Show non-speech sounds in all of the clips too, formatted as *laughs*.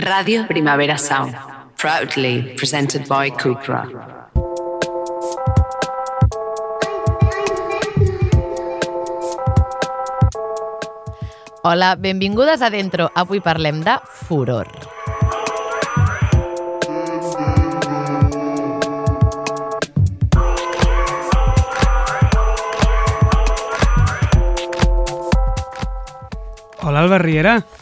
Radio Primavera Sound, proudly presented by Cupra. Hola, benvingudes a Dentro. Avui parlem de furor. Hola, Albert Riera.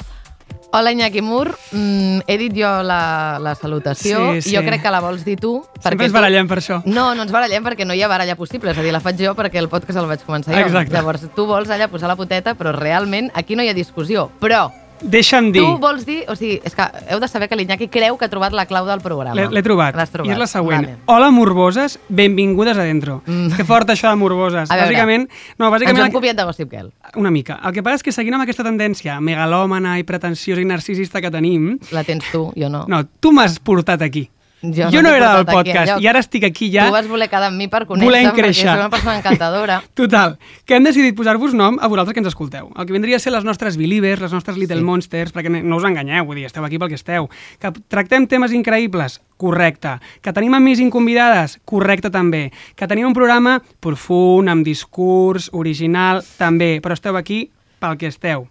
Hola, Iñaki Mur. Mm, he dit jo la, la salutació. Sí, sí. Jo crec que la vols dir tu. Sempre ens tu- barallem per això. No, no ens barallem perquè no hi ha baralla possible. És a dir, la faig jo perquè el podcast el vaig començar jo. Exacte. Llavors, tu vols allà posar la poteta, però realment aquí no hi ha discussió. Però Deixa'm dir, tu vols dir... O sigui, és que heu de saber que l'Iñaki creu que ha trobat la clau del programa. l'he trobat, L'has trobat. i és la següent. Vale. Hola, morboses, benvingudes a dentro. Mm. Que fort això de morboses. A veure, bàsicament, no, Ens bàsicament hem copiat de Gossip Girl. una mica. El que passa és que seguint amb aquesta tendència megalòmana i pretensiosa i narcisista que tenim, La tens tu, jo no. no, tu m'has portat aquí. Jo jo no no era del podcast i ara estic aquí ja Tu vas voler quedar amb mi per conèixer perquè soc una persona encantadora. *laughs* Total, que hem decidit posar-vos nom a vosaltres que ens escolteu. El que vindria a ser les nostres believers, les nostres little Sí. monsters, perquè no us enganyeu, vull dir, esteu aquí pel que esteu. Que tractem temes increïbles, correcte. Que tenim amics convidades, correcte també. Que tenim un programa profund, amb discurs, original, també. Però esteu aquí pel que esteu,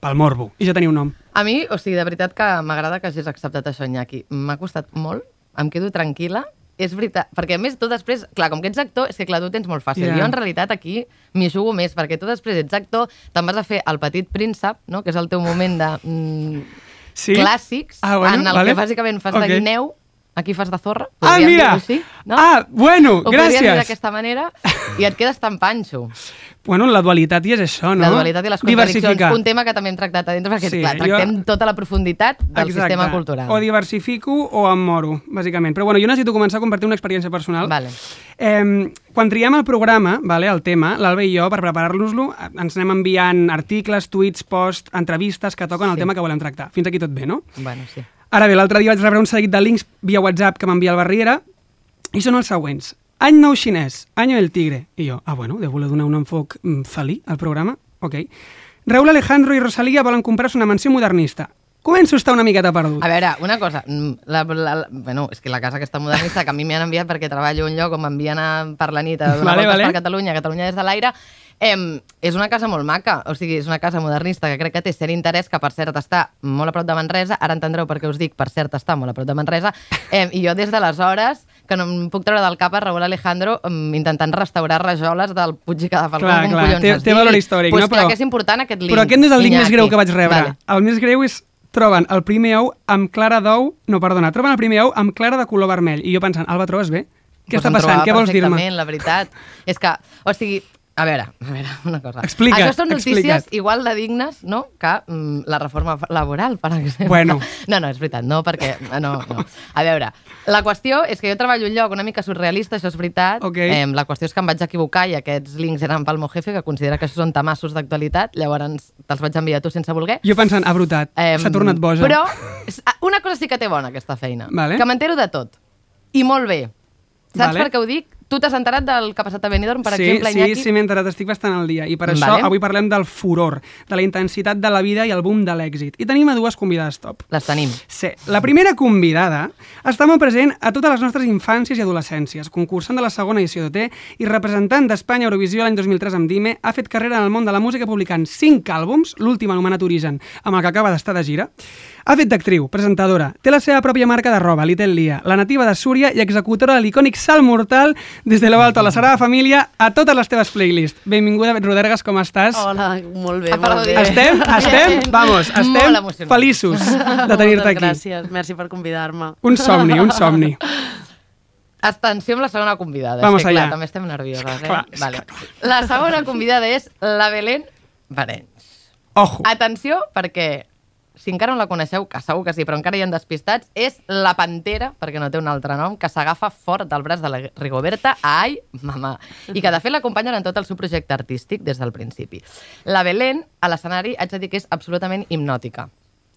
pel morbo. I ja teniu nom. A mi, o sigui, de veritat que m'agrada que hagis acceptat això, Iñaki. M'ha costat molt, em quedo tranquil·la. És veritat, perquè a més tu després, clar, com que ets actor, és que clar, tu tens molt fàcil. Ja. Jo en realitat aquí m'hi jugo més, perquè tu després ets actor, te'n vas a fer El petit príncep, no? que és el teu moment de mm, Sí? clàssics, Ah, bueno, en el vale. que bàsicament fas Ok. de guineu, aquí fas de zorra. Ah, mira! Així, no? Ah, bueno, Ho dir gràcies. d'aquesta manera i et quedes tan panxo. Bueno, la dualitat i és això, no? La dualitat i les contradiccions. Un tema que també hem tractat a dintre, perquè Sí, clar, jo- tractem tota la profunditat del sistema cultural. O diversifico o em moro, bàsicament. Però bueno, jo necessito començar a compartir una experiència personal. Vale. Eh, quan triem el programa, vale, el tema, l'Alba i jo, per preparar-nos-lo, ens anem enviant articles, tuits, posts, entrevistes que toquen el Sí. tema que volem tractar. Fins aquí tot bé, no? Bueno, sí. Ara bé, l'altre dia vaig rebre un seguit de links via WhatsApp que m'envia el Barriera i són els següents. Any nou xinès, Año del Tigre. I jo, ah, bueno, deu voler donar un enfoc mm, felí al programa. Ok. Raúl Alejandro i Rosalía volen comprar-se una mansió modernista. Començo a estar una miqueta perdut. A veure, una cosa, mm, la, la, la, bueno, és que la casa aquesta modernista que a mi m'han enviat perquè treballo un lloc on m'envien per la nit a donar Vale, voltes vale. per Catalunya, Catalunya des de l'aire, eh, és una casa molt maca, o sigui, és una casa modernista que crec que té cert interès, que per cert està molt a prop de Manresa, ara entendreu per què us dic per cert està molt a prop de Manresa, eh, i jo des d'aleshores que no em puc treure del cap a Raúl Alejandro mm, intentant restaurar rajoles del Puig i Cadafalcó. Clar, com clar, collons té- té valor històric, pues no? clar Però- que és important aquest link. Però aquest no és el link més greu que vaig rebre. Vale. El més greu és troben el primer ou amb clara d'ou... No, perdona, troben el primer ou amb clara de color vermell. I jo pensant, Alba, trobes bé? Què Pues està em passant? Què vols dir-me? la veritat. És que, o sigui, a veure, a veure, *laughs* una cosa. Explica't, Això són notícies explica't. igual de dignes, no?, que mm, la reforma laboral, per exemple. Bueno. *laughs* No, no, és veritat, no, perquè... No, no. A veure, la qüestió és que jo treballo un lloc una mica surrealista, això és veritat. Ok. Eh, la qüestió és que em vaig equivocar i aquests links eren pel meu jefe, que considera que això són tamassos d'actualitat, llavors te'ls vaig enviar a tu sense voler. Jo pensant, ha brotat, Em, s'ha tornat boja. Però s- una cosa sí que té bona, aquesta feina. Vale. Que m'entero de tot. I molt bé. Saps Vale. per què ho dic? Tu t'has enterat del que ha passat a Benidorm, per sí, exemple, sí, Iñaki? sí, m'he enterat, estic bastant al dia. I per això Vale. avui parlem del furor, de la intensitat de la vida i el boom de l'èxit. I tenim a dues convidades top. Les tenim. Sí, la primera convidada està molt present a totes les nostres infàncies i adolescències, concursant de la segona edició d'OT i representant d'Espanya Eurovisió l'any 2003 amb Dime, ha fet carrera en el món de la música publicant cinc àlbums, l'últim anomenat Origen, amb el que acaba d'estar de gira. Ha fet d'actriu, presentadora, té la seva pròpia marca de roba, Little Lia, la nativa de Súria i executora de l'icònic Salt Mortal des de lo alto a la Sagrada Família a totes les teves playlists. Benvinguda, Bet Rodergas, com estàs? Hola, molt bé, molt bé. Estem, estem, vamos, estem feliços de tenir-te Moltes aquí. gràcies, merci per convidar-me. Un somni, un somni. Atenció amb la segona convidada. Vamos és que, clar, també estem nervioses, eh? Clar, vale. La segona convidada és la Belén Barenys. Ojo. Atenció, perquè si encara no la coneixeu, que segur que sí, però encara hi ha despistats, és la Pantera, perquè no té un altre nom, que s'agafa fort del braç de la Rigoberta, ai, mamà, i que de fet l'acompanyen en tot el seu projecte artístic des del principi. La Belén, a l'escenari, haig de dir que és absolutament hipnòtica.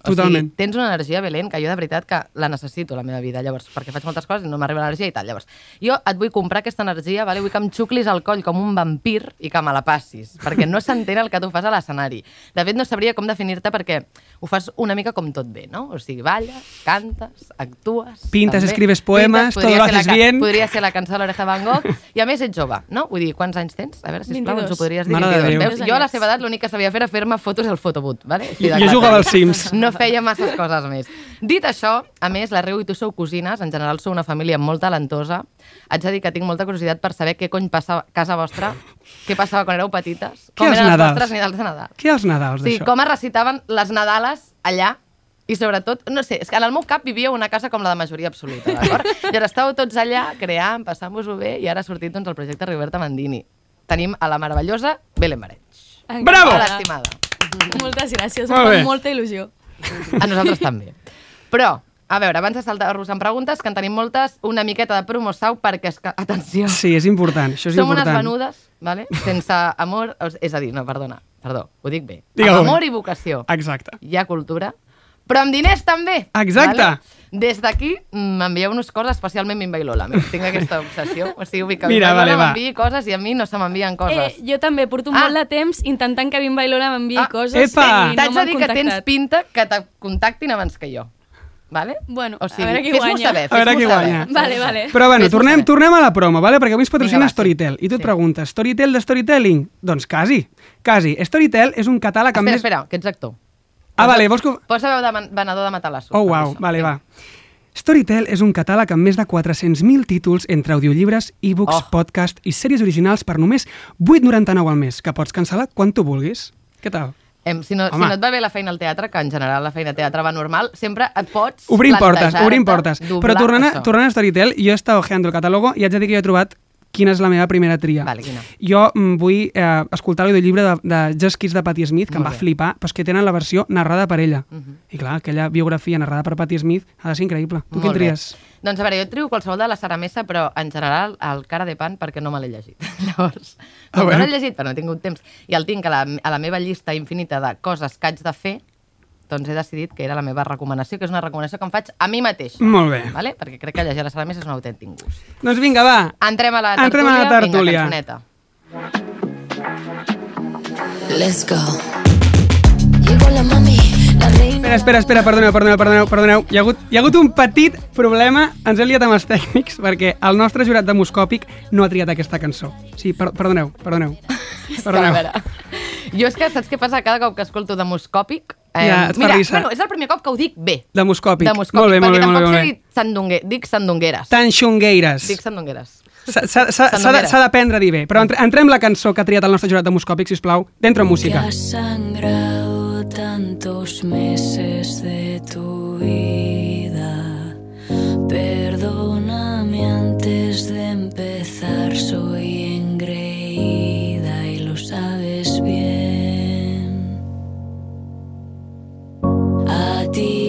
Totalment. O sigui, tens una energia, Belén, que jo de veritat que la necessito a la meva vida, llavors, perquè faig moltes coses i no m'arriba l'energia i tal. Llavors, jo et vull comprar aquesta energia, vale? vull que em xuclis al coll com un vampir i que me la passis, perquè no s'entén el que tu fas a l'escenari. De fet, no sabria com definir-te perquè ho fas una mica com tot bé, no? O sigui, balles, cantes, actues... Pintes, també. escribes poemes, todo podria lo haces bien. Podria ser la cançó de l'Oreja Van Gogh, i a més ets jove, no? Vull dir, quants anys tens? A veure, sisplau, 22. ens ho podries dir. Mare de 22. Déu. Veus? Jo a la seva edat l'únic que sabia fer era fer-me fotos al fotobut, vale? De Jo jugava als Sims. No *laughs* feia masses coses més. Dit això, a més, la Reu i tu sou cosines, en general sou una família molt talentosa. Haig de dir que tinc molta curiositat per saber què cony passa a casa vostra, què passava quan éreu petites, com eren els Nadals? vostres Nadals de Nadal. Què els Nadals, Sí, d'això? com es recitaven les Nadales allà i sobretot, no sé, és que en el meu cap vivia una casa com la de majoria absoluta, d'acord? *laughs* I ara estàveu tots allà creant, passant-vos-ho bé i ara ha sortit doncs, el projecte Roberta Mandini. Tenim a la meravellosa Belén Mareig. Bravo! Hola, estimada. Moltes gràcies, Molt fa molta il·lusió. A nosaltres també. Però, a veure, abans de saltar-vos en preguntes, que en tenim moltes, una miqueta de promosau perquè, és que, atenció, Sí, és important, això és som unes important. venudes, vale? sense amor, és a dir, no, perdona, perdó, ho dic bé, amb amor i vocació. Exacte. Hi ha cultura, però amb diners també. Exacte. Vale? Des d'aquí mm, m'envieu-nos coses, especialment i Lola. Tinc aquesta obsessió. O sigui, que Mira, vale, m'enviï coses i a mi no se m'envien coses. Eh, jo també porto Ah. molt de temps intentant que Bimba i Lola m'enviï Ah, coses epa! i no T'haig de dir que tens pinta que te contactin abans que jo. Vale? Bueno, o sigui, a veure qui guanya. saber, A veure qui saber. guanya. Vale, vale. Però bueno, tornem, saber. tornem a la promo, vale? perquè avui ens patrocina Vinga, va, sí. Storytel. I tu et Sí. preguntes, Storytel de Storytelling? Doncs quasi, quasi. Storytel és un catàleg Espera, més... espera, que ets actor. Ah, vale, vols que... Posa veu de venedor de matalassos. Oh, wow, això. vale, va. Storytel és un catàleg amb més de 400.000 títols entre audiollibres, e-books, Oh. podcast i sèries originals per només 8,99 al mes, que pots cancel·lar quan tu vulguis. Què tal? Em, si, no, si Home. no et va bé la feina al teatre, que en general la feina al teatre va normal, sempre et pots Obrim portes, obrim portes. Però tornant a, tornant a Storytel, jo he estat ojeando el catàlogo i haig de dir que jo he trobat quina és la meva primera tria. Vale, quina? Jo mm, vull eh, escoltar l'audiollibre de, de Just Kiss de Patti Smith, que Molt em va bé. flipar, però és que tenen la versió narrada per ella. Mhm. I clar, aquella biografia narrada per Patti Smith ha de ser increïble. Tu quin Molt bé. tries? Doncs a veure, jo trio qualsevol de la Sara Messa, però en general el cara de pan perquè no me l'he llegit. *laughs* Llavors, Ah, bueno. no l'he llegit, però no he tingut temps, i el tinc a la, a la meva llista infinita de coses que haig de fer, doncs he decidit que era la meva recomanació, que és una recomanació que em faig a mi mateixa. Molt bé. Vale? Perquè crec que llegir la Sara Messa és un autèntic gust. Doncs vinga, va. Entrem a la tertúlia. Entrem a la tertúlia. Vinga, cançoneta. Let's go. Llegó la mami, la reina. Espera, espera, espera, perdoneu, perdoneu, perdoneu, perdoneu. Hi ha hagut, hi ha hagut un petit problema, ens hem liat amb els tècnics, perquè el nostre jurat demoscòpic no ha triat aquesta cançó. Sí, per, perdoneu, perdoneu. *laughs* Perdoneu. jo és que saps què passa cada cop que escolto demoscòpic? Ja, et fa mira, risa. bueno, és el primer cop que ho dic bé. Demoscòpic. Demoscòpic, Molt bé, molt bé, perquè molt bé. tampoc Molt sé sandungue, dic sandungueres. Tan xungueires. Dic sandungueres. S'ha d'aprendre a dir bé. Però entre, entrem la cançó que ha triat el nostre jurat demoscòpic, sisplau, dentro en música. Has sangrado tantos meses de tu vida. Perdóname antes de empezar, soy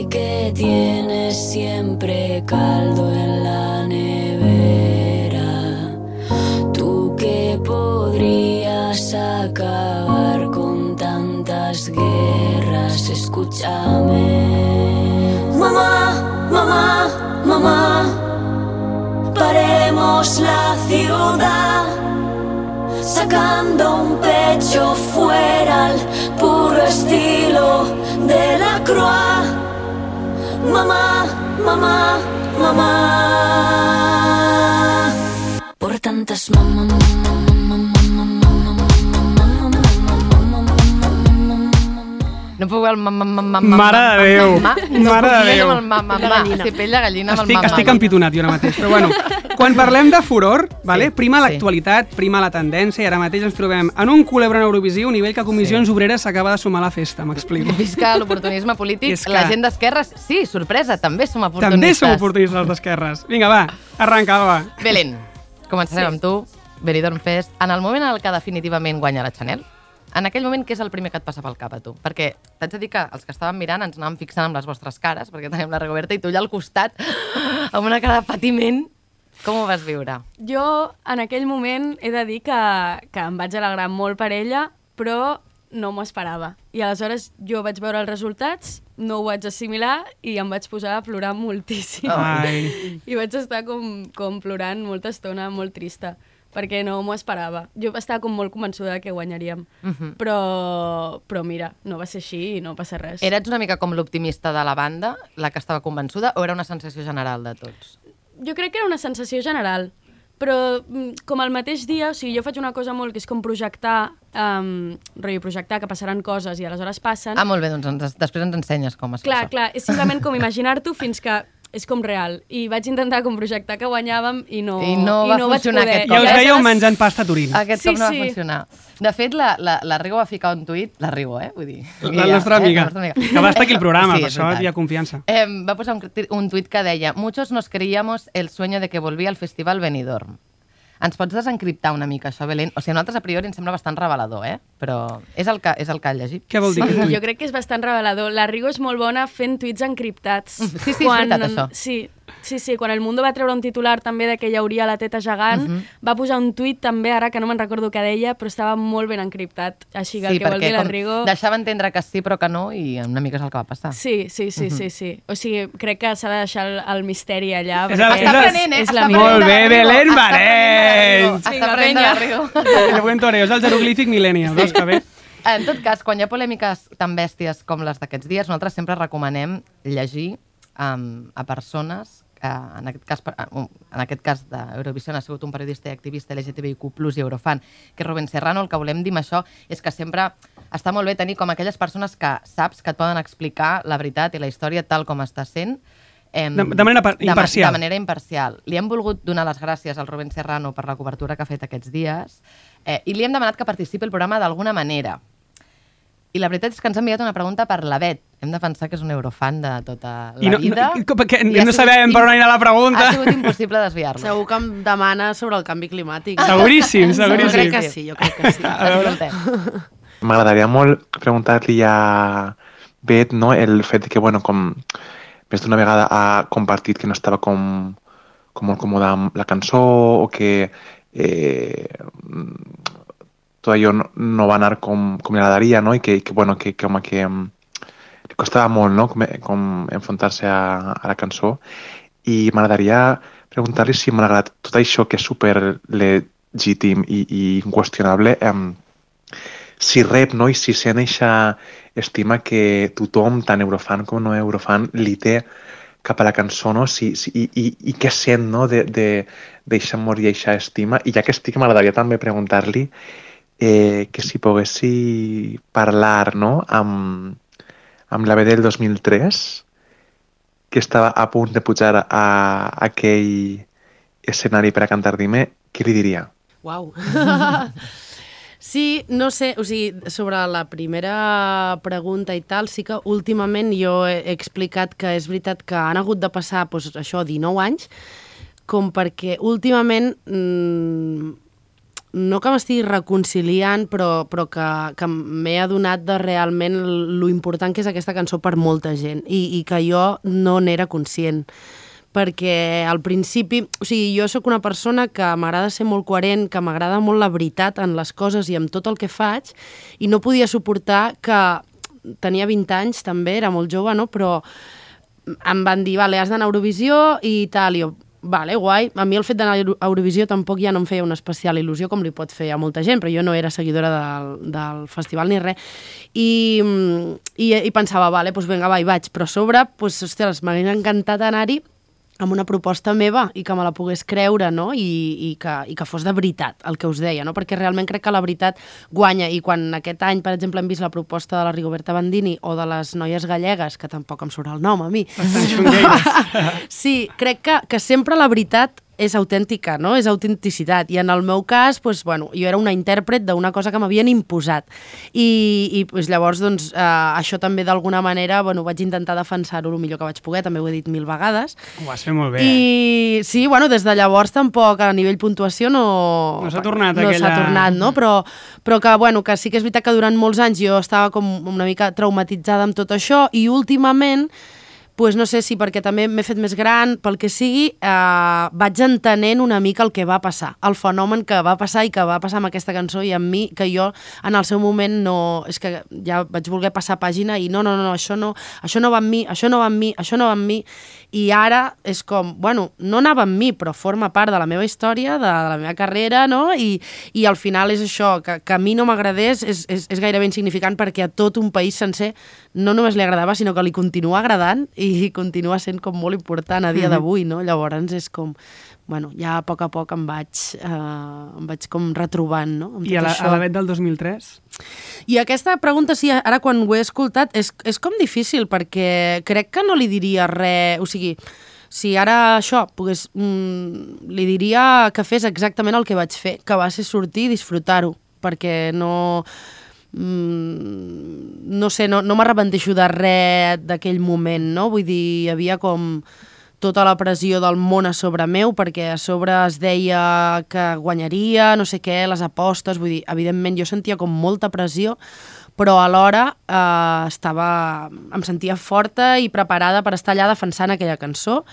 que tienes siempre caldo en la nevera, tú que podrías acabar con tantas guerras, escúchame. Mamá, mamá, mamá, paremos la ciudad sacando un pecho fuera al puro estilo de la croix. Mamá, mamá, mamá. Por tantas mamá, mamá, mamá, No puc veure el mam, mam, mam, mam, Mare de Déu. No Mare puc de Déu. Sí, pell de gallina amb el Estic, mam, estic empitonat jo ara mateix, però bueno. Quan parlem de furor, vale, Sí, prima sí. l'actualitat, prima la tendència i ara mateix ens trobem en un culebron Eurovisiu a nivell que Comissions Obreres s'acaba de sumar a la festa, m'explico. Visca l'oportunisme polític, que- la gent d'esquerres, sí, sorpresa, també som oportunistes. També som oportunistes d'esquerres. Vinga, va, arranca, Alba. Belén, començarem amb tu. Benidorm Fest. En el moment en el que definitivament guanya la Chanel, en aquell moment, què és el primer que et passa pel cap a tu? Perquè t'haig de dir que els que estàvem mirant ens anàvem fixant amb les vostres cares, perquè tenim la Rigoberta i tu allà al costat, *gasps* amb una cara de patiment. Com ho vas viure? Jo, en aquell moment, he de dir que, que em vaig alegrar molt per ella, però no m'ho esperava. I aleshores jo vaig veure els resultats, no ho vaig assimilar i em vaig posar a plorar moltíssim. Ai. *laughs* I vaig estar com, com plorant molta estona, molt trista, perquè no m'ho esperava. Jo estava com molt convençuda que guanyaríem, Mhm. però, però mira, no va ser així i no passa res. Eres una mica com l'optimista de la banda, la que estava convençuda, o era una sensació general de tots? Jo crec que era una sensació general, però mm, com el mateix dia, o sigui, jo faig una cosa molt que és com projectar, um, rotllo projectar que passaran coses i aleshores passen. Ah, molt bé, doncs ens, després ens ensenyes com es Clar, això. clar, és simplement com *laughs* imaginar-t'ho fins que és com real. I vaig intentar com projectar que guanyàvem i no, I no va vaig funcionar poder. aquest Ja cop. us I veieu aleshores- menjant pasta a Turín. Aquest Sí, cop no va sí. funcionar. De fet, la, la, la Rigo va ficar un tuit, la Rigo, eh? Vull dir, La ella, nostra amiga, Eh? La nostra amiga. que va estar aquí al programa, Sí, per això hi ha confiança. Eh, va posar un, un tuit que deia Muchos nos creíamos el sueño de que volvía al festival Benidorm. Ens pots desencriptar una mica això, Belén? O sigui, a nosaltres a priori ens sembla bastant revelador, eh? Però és el que, és el que ha llegit. Què vol dir aquest Sí, tuit? jo crec que és bastant revelador. La Rigo és molt bona fent tuits encriptats. Sí, sí, és veritat, això. Sí, sí, sí, quan el Mundo va treure un titular també de que hi hauria la teta gegant, Mhm. va posar un tuit també, ara que no me'n recordo què deia, però estava molt ben encriptat. Així que el que vol dir la Rigo... deixava entendre que sí però que no i una mica és el que va passar. Sí, sí, sí, sí, sí. O sigui, crec que s'ha de deixar el, el misteri allà. És el- és el- aprenent, eh? És Està la Molt de la bé, Rigo. Belén Està aprenent de la Rigo. Està aprenent de la. Rigo. El buen toreo, és el jeroglífic millennial, que bé? *laughs* En tot cas, quan hi ha polèmiques tan bèsties com les d'aquests dies, nosaltres sempre recomanem llegir um, a persones uh, en aquest cas, uh, en aquest cas d'Eurovisió ha sigut un periodista i activista LGTBIQ+, i Eurofan, que és Rubén Serrano. El que volem dir amb això és que sempre està molt bé tenir com aquelles persones que saps que et poden explicar la veritat i la història tal com està sent, Em, De- de manera ma- imparcial. De manera imparcial. Li hem volgut donar les gràcies al Rubén Serrano per la cobertura que ha fet aquests dies eh, i li hem demanat que participi al programa d'alguna manera. I la veritat és que ens ha enviat una pregunta per la Bet. Hem de pensar que és un eurofan de tota la I no- vida. no- i com- perquè I no sabem per on anirà la pregunta. Ha sigut impossible desviar-lo. Segur que em demana sobre el canvi climàtic. Seguríssim, Jo seguríssim. crec que sí, jo crec que sí. *laughs* M'agradaria molt preguntar-li a Bet no, el fet de que, bueno, com més d'una vegada ha compartit que no estava com, com molt còmode amb la cançó o que eh, tot allò no, no va anar com, com li agradaria no? i que, que, bueno, que, que, home, que li costava molt no? com, com enfrontar-se a, a la cançó i m'agradaria preguntar-li si malgrat tot això que és super legítim i, i inqüestionable em, si rep no? i si sent eixa estima que tothom, tant eurofan com no eurofan, li té cap a la cançó, no? Si, si, i, i, i què sent no? de, de, d'eixa amor i eixa estima. I ja que estic, m'agradaria també preguntar-li eh, que si poguessi parlar no? amb, amb la B del 2003, que estava a punt de pujar a aquell escenari per a cantar Dime, què li diria? Uau. *laughs* Sí, no sé, o sigui, sobre la primera pregunta i tal, sí que últimament jo he explicat que és veritat que han hagut de passar, doncs, això, 19 anys, com perquè últimament, mmm, no que m'estigui reconciliant, però, però que, que m'he adonat de realment lo important que és aquesta cançó per molta gent i, i que jo no n'era conscient perquè al principi, o sigui, jo sóc una persona que m'agrada ser molt coherent, que m'agrada molt la veritat en les coses i en tot el que faig, i no podia suportar que tenia 20 anys també, era molt jove, no? però em van dir, vale, has d'anar a Eurovisió i tal, i jo, vale, guai. A mi el fet d'anar a Euro- a Eurovisió tampoc ja no em feia una especial il·lusió com li pot fer a molta gent, però jo no era seguidora del, del festival ni res. I, i, i pensava, vale, doncs vinga, va, hi vaig. Però a sobre, doncs, ostres, m'hagués encantat anar-hi amb una proposta meva i que me la pogués creure no? I, i, que, i que fos de veritat el que us deia, no? perquè realment crec que la veritat guanya i quan aquest any, per exemple, hem vist la proposta de la Rigoberta Bandini o de les noies gallegues, que tampoc em surt el nom a mi, *laughs* sí, crec que, que sempre la veritat és autèntica, no? És autenticitat. I en el meu cas, doncs, bueno, jo era una intèrpret d'una cosa que m'havien imposat. I, i doncs, llavors, doncs, eh, això també d'alguna manera, bueno, vaig intentar defensar-ho el millor que vaig poder, també ho he dit mil vegades. Ho has fet molt bé. I sí, bueno, des de llavors tampoc a nivell puntuació no... No s'ha tornat no aquella- s'ha tornat, no? Però, però que, bueno, que sí que és veritat que durant molts anys jo estava com una mica traumatitzada amb tot això i últimament pues no sé si perquè també m'he fet més gran, pel que sigui, eh, vaig entenent una mica el que va passar, el fenomen que va passar i que va passar amb aquesta cançó i amb mi, que jo en el seu moment no... És que ja vaig voler passar pàgina i no, no, no, això no, això no va amb mi, això no va amb mi, això no va amb mi, i ara és com, bueno, no anava amb mi, però forma part de la meva història, de, de la meva carrera, no? I, i al final és això, que, que a mi no m'agradés és, és, és gairebé insignificant perquè a tot un país sencer no només li agradava, sinó que li continua agradant i continua sent com molt important a dia d'avui, no? Llavors és com, bueno, ja a poc a poc em vaig, eh, em vaig com retrobant, no? Amb I a tot la, això. a la vet del 2003? I aquesta pregunta, sí, ara quan ho he escoltat, és, és com difícil, perquè crec que no li diria res... O sigui, si ara això pogués... Mm, li diria que fes exactament el que vaig fer, que va ser sortir i disfrutar-ho, perquè no... Mm, no sé, no, no m'arrepenteixo de res d'aquell moment, no? Vull dir, havia com tota la pressió del món a sobre meu, perquè a sobre es deia que guanyaria, no sé què, les apostes, vull dir, evidentment jo sentia com molta pressió, però alhora eh, estava, em sentia forta i preparada per estar allà defensant aquella cançó.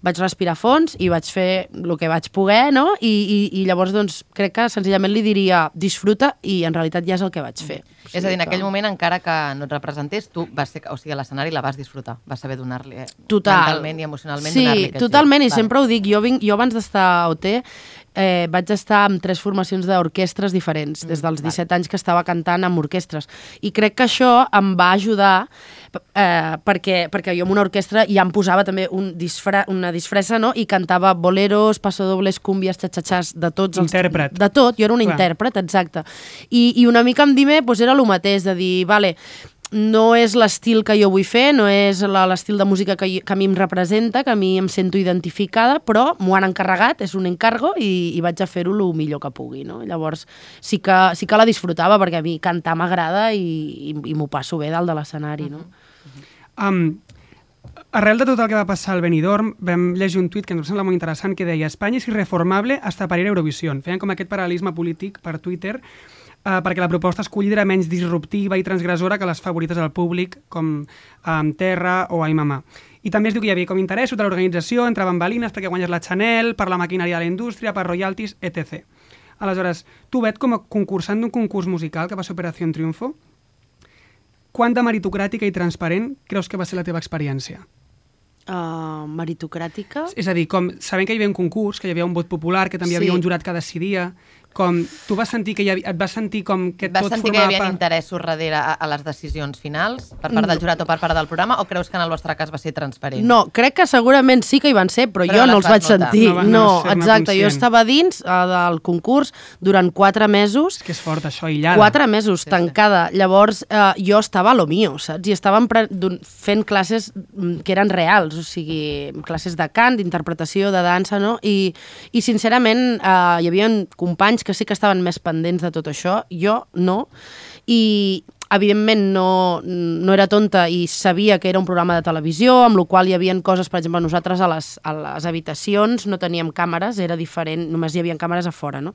Vaig respirar fons i vaig fer el que vaig poder, no? I, i, i llavors, doncs, crec que senzillament li diria disfruta i en realitat ja és el que vaig fer. És a dir, en aquell moment, encara que no et representés, tu vas ser, o sigui, a l'escenari la vas disfrutar, vas saber donar-li, eh, Total. mentalment i emocionalment sí, donar-li totalment, i gir. sempre ho dic, jo, vinc, jo abans d'estar a OT eh, vaig estar amb tres formacions d'orquestres diferents, des dels 17 anys que estava cantant amb orquestres. I crec que això em va ajudar eh, perquè, perquè jo en una orquestra ja em posava també un disfra, una disfressa no? i cantava boleros, passadobles, cúmbies, xatxatxàs, de tots els... Intèrpret. De tot, jo era una Clar. intèrpret, exacte. I, I una mica amb Dime doncs era el mateix, de dir, vale, no és l'estil que jo vull fer, no és l'estil de música que, jo- que a mi em representa, que a mi em sento identificada, però m'ho han encarregat, és un encargo i, i vaig a fer-ho el millor que pugui. No? Llavors sí que, sí que la disfrutava perquè a mi cantar m'agrada i, i, i m'ho passo bé dalt de l'escenari. No? Um, arrel de tot el que va passar al Benidorm, vam llegir un tuit que ens sembla molt interessant que deia Espanya és irreformable hasta para ir a Eurovisió. Feien com aquest paral·lelisme polític per Twitter eh, perquè la proposta escollida era menys disruptiva i transgressora que les favorites del públic, com um, Terra o Ai Mamà. I també es diu que hi havia com interessos de l'organització, entre bambalines, perquè guanyes la Chanel, per la maquinària de la indústria, per royalties, etc. Aleshores, tu, Bet, com a concursant d'un concurs musical que va ser Operació Triunfo, quant de meritocràtica i transparent creus que va ser la teva experiència? Uh, meritocràtica... És a dir, com sabent que hi havia un concurs, que hi havia un vot popular, que també hi Sí. havia un jurat que decidia, com tu vas sentir que hi havia, et vas sentir com que Vas tot sentir que hi formava havia part... interessos darrere a, a les decisions finals per part del jurat o per part del programa o creus que en el vostre cas va ser transparent? No, crec que segurament sí que hi van ser, però, Però jo no els vaig notar. sentir. No va- no No, exacte, jo conscient. estava dins uh, del concurs durant quatre mesos És que és fort, això, aïllada. Quatre mesos tancada. Llavors, eh, jo estava a lo mío, saps? I estàvem fent classes mm, que eren reals, o sigui, classes de cant, d'interpretació, de dansa, no? I, i sincerament, eh, hi havia companys que sí que estaven més pendents de tot això, jo no, i evidentment no, no era tonta i sabia que era un programa de televisió, amb la qual hi havia coses, per exemple, nosaltres a les, a les habitacions no teníem càmeres, era diferent, només hi havia càmeres a fora, no?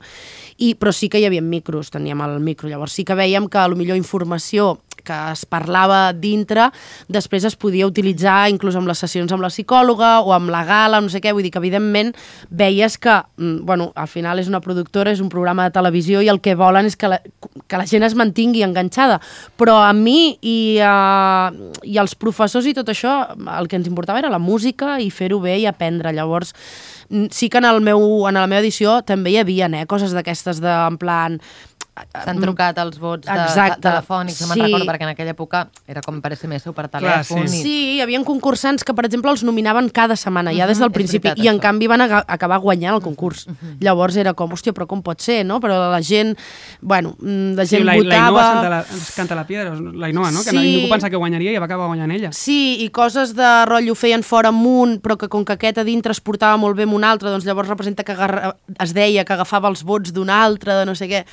I, però sí que hi havia micros, teníem el micro, llavors sí que veiem que a lo millor informació que es parlava dintre, després es podia utilitzar inclús amb les sessions amb la psicòloga o amb la gala, no sé què, vull dir que evidentment veies que, mm, bueno, al final és una productora, és un programa de televisió i el que volen és que la, que la gent es mantingui enganxada, però a mi i, a, i als professors i tot això, el que ens importava era la música i fer-ho bé i aprendre, llavors mm, sí que en, el meu, en la meva edició també hi havia eh, coses d'aquestes de, en plan, S'han trucat els vots de, Exacte. de, telefònics, no me'n Sí. recordo, perquè en aquella època era com per SMS o per Clar, telèfon. sí. i... Sí, hi havia concursants que, per exemple, els nominaven cada setmana, ja des del és principi, veritat, i en això. canvi van acabar guanyant el concurs. Llavors era com, hòstia, però com pot ser, no? Però la gent, bueno, mm, la Sí, gent la, la votava... canta la, canta la piedra, la Ainhoa, no? Que Sí. ningú pensava que guanyaria i va acabar guanyant ella. Sí, i coses de rotllo feien fora amunt, però que com que aquest a dintre es portava molt bé amb un altre, doncs llavors representa que agarra, es deia que agafava els vots d'un altre, de no sé què.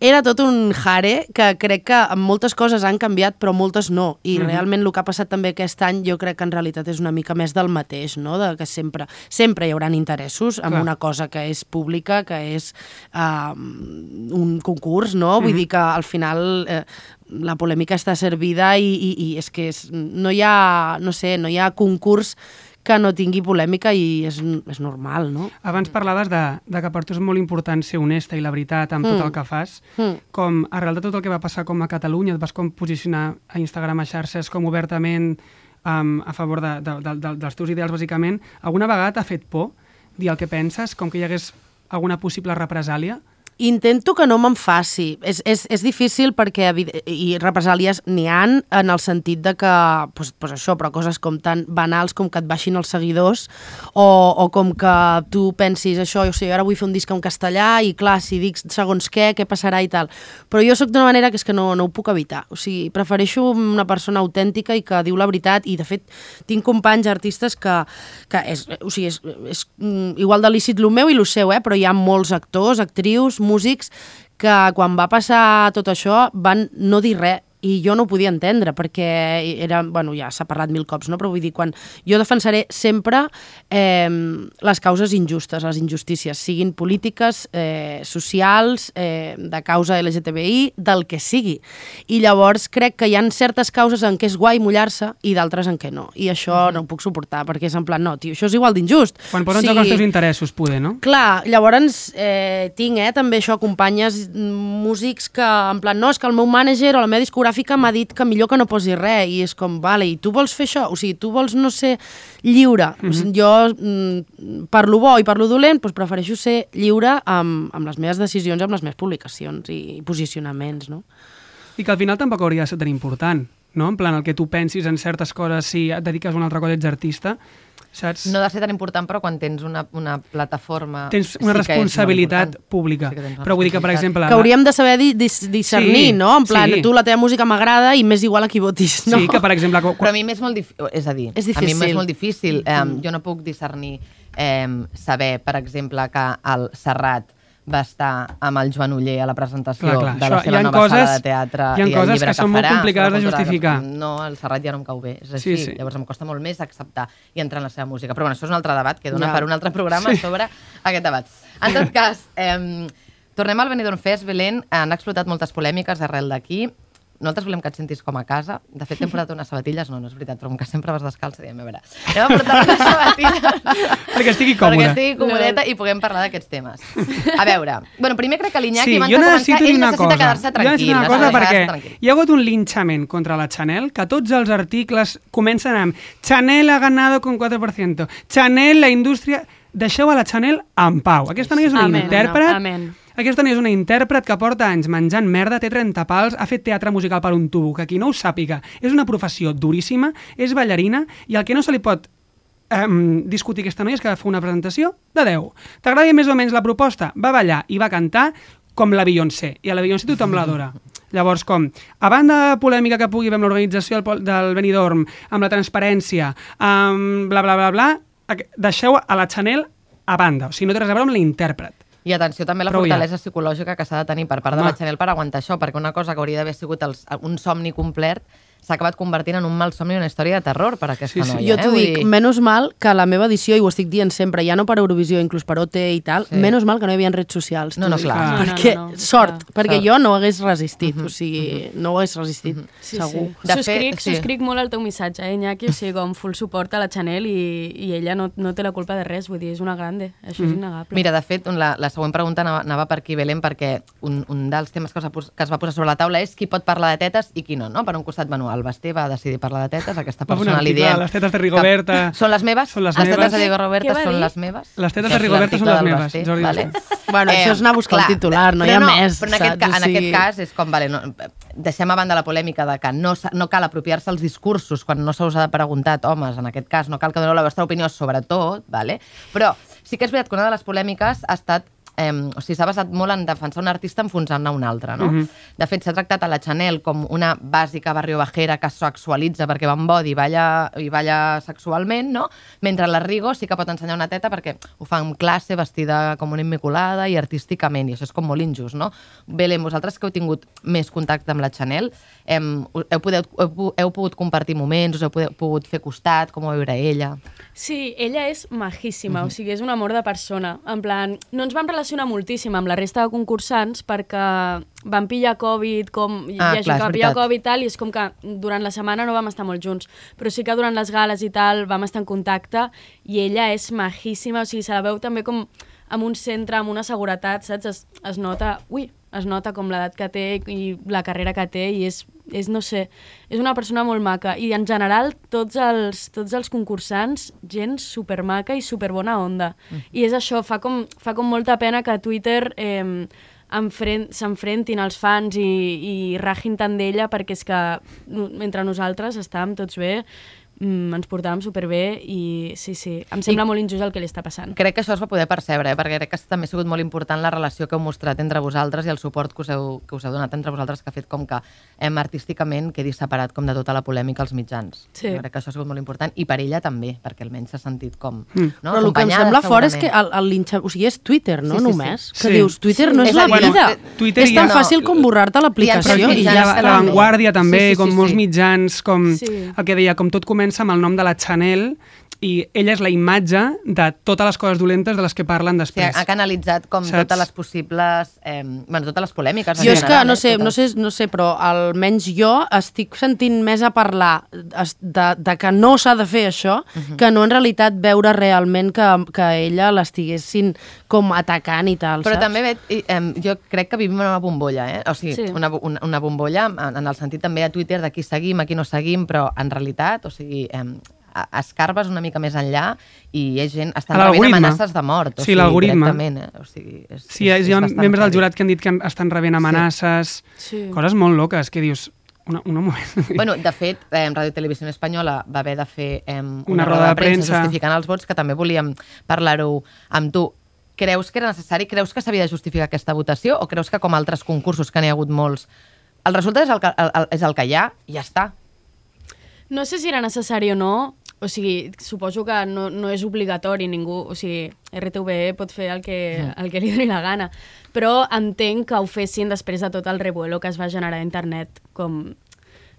Era tot un jare que crec que moltes coses han canviat però moltes no i Mhm. realment el que ha passat també aquest any jo crec que en realitat és una mica més del mateix, no? de que sempre, sempre hi haurà interessos en Clar. una cosa que és pública, que és uh, un concurs, no? Vull Mhm. dir que al final eh, la polèmica està servida i, i, i és que és, no hi ha, no sé, no hi ha concurs que no tingui polèmica i és, és normal, no? Abans parlaves de, de que per tu és molt important ser honesta i la veritat amb tot Mm. el que fas. Mm. Com arrel de tot el que va passar com a Catalunya, et vas com posicionar a Instagram, a xarxes, com obertament um, a favor de, de, de, de, dels teus ideals, bàsicament. Alguna vegada t'ha fet por dir el que penses, com que hi hagués alguna possible represàlia? Intento que no me'n faci. És, és, és difícil perquè, i represàlies n'hi han en el sentit de que, pues, pues això, però coses com tan banals com que et baixin els seguidors o, o com que tu pensis això, jo sé, ara vull fer un disc en castellà i clar, si dic segons què, què passarà i tal. Però jo sóc d'una manera que és que no, no ho puc evitar. O sigui, prefereixo una persona autèntica i que diu la veritat i, de fet, tinc companys artistes que, que és, o sigui, és, és mm, igual de lícit el meu i el seu, eh? però hi ha molts actors, actrius, músics, que quan va passar tot això van no dir res i jo no ho podia entendre perquè era, bueno, ja s'ha parlat mil cops, no? però vull dir, quan jo defensaré sempre eh, les causes injustes, les injustícies, siguin polítiques, eh, socials, eh, de causa LGTBI, del que sigui. I llavors crec que hi han certes causes en què és guai mullar-se i d'altres en què no. I això no ho puc suportar, perquè és en plan, no, tio, això és igual d'injust. Quan posen Sí. joc els teus interessos, poder, no? Clar, llavors eh, tinc eh, també això, companyes mm, músics que en plan, no, és que el meu mànager o la meva discogràfica m'ha dit que millor que no posi res i és com, vale, i tu vols fer això? O sigui, tu vols no ser lliure? Mm -hmm. jo, mm, per lo bo i per lo dolent, doncs prefereixo ser lliure amb, amb les meves decisions, amb les meves publicacions i, i posicionaments, no? I que al final tampoc hauria de ser tan important, no? En plan, el que tu pensis en certes coses, si et dediques a una altra cosa, ets artista, saps? No ha de ser tan important, però quan tens una, una plataforma... Tens una sí responsabilitat pública. Sí una Però vull dir que, per exemple... Que hauríem de saber di dis discernir, Sí, no? En plan, sí. tu la teva música m'agrada i m'és igual a qui votis, no? Sí, que per exemple... Quan, Però a mi m'és molt difícil, és a dir, És a mi difícil. m'és molt difícil. Um, jo no puc discernir, um, saber, per exemple, que el Serrat va estar amb el Joan Uller a la presentació Clar, clar, de la això- seva nova coses- sala de teatre hi ha i el llibre que són molt farà complicades sobre de justificar. No, el Serrat ja no em cau bé, és Sí, així. sí. Llavors em costa molt més acceptar i entrar en la seva música. Però bueno, això és un altre debat que dona Ja. per un altre programa Sí. sobre aquest debat. En tot *laughs* cas, eh, tornem al Benidorm Fest, Belén. Han explotat moltes polèmiques arrel d'aquí. Nosaltres volem que et sentis com a casa. De fet, t'hem portat unes sabatilles. No, no és veritat, però com que sempre vas descalça, diem, a veure, anem a portar unes sabatilles. Perquè estigui Perquè còmode. estigui comodeta i puguem parlar d'aquests temes. A veure, bueno, primer crec que l'Iñaki, Sí, abans jo de començar, necessito ell una necessita cosa. quedar-se Jo tranquil. necessito dir una cosa perquè hi ha hagut un linchament contra la Chanel, que tots els articles comencen amb Chanel ha ganado con 4%, Chanel, la indústria... Deixeu a la Chanel en pau. Aquesta noia és una intèrpret... amén. Aquesta és una intèrpret que porta anys menjant merda, té 30 pals, ha fet teatre musical per un tubo, que qui no ho sàpiga és una professió duríssima, és ballarina, i el que no se li pot um, discutir aquesta noia és que va fer una presentació de 10. T'agrada més o menys la proposta? Va ballar i va cantar com la Beyoncé, i a la Beyoncé tothom l'adora. Llavors, com, a banda de polèmica que pugui haver amb l'organització del, Benidorm, amb la transparència, amb bla, bla, bla, bla, deixeu a la Chanel a banda. O sigui, no té res a veure amb l'intèrpret. I atenció també a la Prou ja. fortalesa psicològica que s'ha de tenir per part de Home. la Chanel per aguantar això, perquè una cosa que hauria d'haver sigut els, un somni complet s'ha acabat convertint en un mal somni una història de terror per aquesta Sí, sí. noia. Jo eh? t'ho Vull dic, dir- menys mal que la meva edició, i ho estic dient sempre, ja no per Eurovisió, inclús per OT i tal, Sí. menys mal que no hi havia redes socials. No, no, clar. No, no, perquè, no, no, sort, clar. perquè Sort. jo no hagués resistit, o sigui, no ho hagués resistit, Sí, segur. Sí. De fet, subscric, sí. molt el teu missatge, eh, Iñaki? O sigui, com full suport a la Chanel i, i ella no, no té la culpa de res, vull dir, és una grande, això és innegable. Mira, de fet, la, la següent pregunta anava, anava per aquí, Belén, perquè un, un dels temes que es, va pos, que es va posar sobre la taula és qui pot parlar de tetes i qui no, no? Per un costat, bueno, el Basté va decidir parlar de tetes, aquesta persona li diem... les tetes de Rigoberta que Són les meves? són les les meves. tetes de Rigoberta són les meves? Les tetes de Rigoberta són les meves, Basté, Jordi vale? Bueno, això és anar a buscar el titular, no hi ha no, més, Però en aquest, saps? ca, en aquest cas és com, vale, no, deixem a banda la polèmica de que no, no cal apropiar-se els discursos quan no se us ha preguntat, homes, en aquest cas, no cal que doneu la vostra opinió sobre tot, vale? però sí que és veritat que una de les polèmiques ha estat eh, o sigui, s'ha basat molt en defensar un artista enfonsant-ne un altre, no? Mhm. De fet, s'ha tractat a la Chanel com una bàsica barrio bajera que sexualitza perquè va amb body i balla, i balla sexualment, no? Mentre la Rigo sí que pot ensenyar una teta perquè ho fa en classe, vestida com una immaculada i artísticament, i això és com molt injust, no? Belén, vosaltres que heu tingut més contacte amb la Chanel, hem, heu, podeu, heu, heu pogut compartir moments, us heu pogut- pogut fer costat, com ho va viure ella? Sí, ella és majíssima, o sigui, és un amor de persona. En plan, no ens vam relacionar moltíssim amb la resta de concursants perquè van pillar Covid, com hi Ah, ha gent clar, que va pillar. Covid i tal, i és com que durant la setmana no vam estar molt junts, però sí que durant les gales i tal vam estar en contacte i ella és majíssima, o sigui, se la veu també com amb un centre, amb una seguretat, saps? Es, es nota, ui, es nota com l'edat que té i la carrera que té i és, és, no sé, és una persona molt maca. I en general, tots els, tots els concursants, gent supermaca i superbona onda. I és això, fa com, fa com molta pena que Twitter eh, enfren- s'enfrentin els fans i, i ragin tant d'ella perquè és que no, mentre nosaltres estàvem tots bé, mm, ens portàvem superbé i sí, sí, em sembla molt injust el que li està passant. Crec que això es va poder percebre, eh? perquè crec que també ha sigut molt important la relació que heu mostrat entre vosaltres i el suport que us heu, que us heu donat entre vosaltres, que ha fet com que hem artísticament quedi separat com de tota la polèmica als mitjans. Sí. Crec que això ha sigut molt important, i per ella també, perquè almenys s'ha sentit com... Mm. No? Però el que em sembla fort és que el, el linxa... O sigui, és Twitter, no? Sí, sí, sí. Només. Que Sí. dius, Twitter no Sí, és és la dir, vida. no, Twitter és tan ha- fàcil com borrar-te l'aplicació Però Però i hi ja ha la. Vanguardia també, Sí, sí, sí, com molts sí. mitjans, com Sí. el que deia, com tot comença amb el nom de la Chanel i ella és la imatge de totes les coses dolentes de les que parlen Sí, després. ha canalitzat com Saps? totes les possibles... Eh, bueno, totes les polèmiques. Jo és que, no eh, sé, no sé, no sé, però almenys jo estic sentint més a parlar de, de que no s'ha de fer això, que no en realitat veure realment que, que ella l'estiguessin com atacant i tal, Però saps? també, Bet, i, em, jo crec que vivim en una bombolla, eh? O sigui, Sí. una, una, una bombolla en, en el sentit també a Twitter de qui seguim, a qui no seguim, però en realitat, o sigui, em, escarbes una mica més enllà i hi ha gent, estan rebent amenaces de mort. O Sí, sigui, l'algoritme. Eh? O sigui, és, Sí, hi ha, és, hi ha és membres del jurat que han dit que estan rebent amenaces, Sí. coses molt loques, que dius, una, una moment... Bueno, de fet, eh, Ràdio i Televisió Espanyola va haver de fer eh, una, roda de premsa. justificant els vots, que també volíem parlar-ho amb tu. Creus que era necessari? Creus que s'havia de justificar aquesta votació? O creus que, com altres concursos, que n'hi ha hagut molts, el resultat és el que, el, el, és el que hi ha i ja està? No sé si era necessari o no, o sigui, suposo que no, no és obligatori ningú, o sigui, RTV pot fer el que, el que li doni la gana, però entenc que ho fessin després de tot el revuelo que es va generar a internet, com,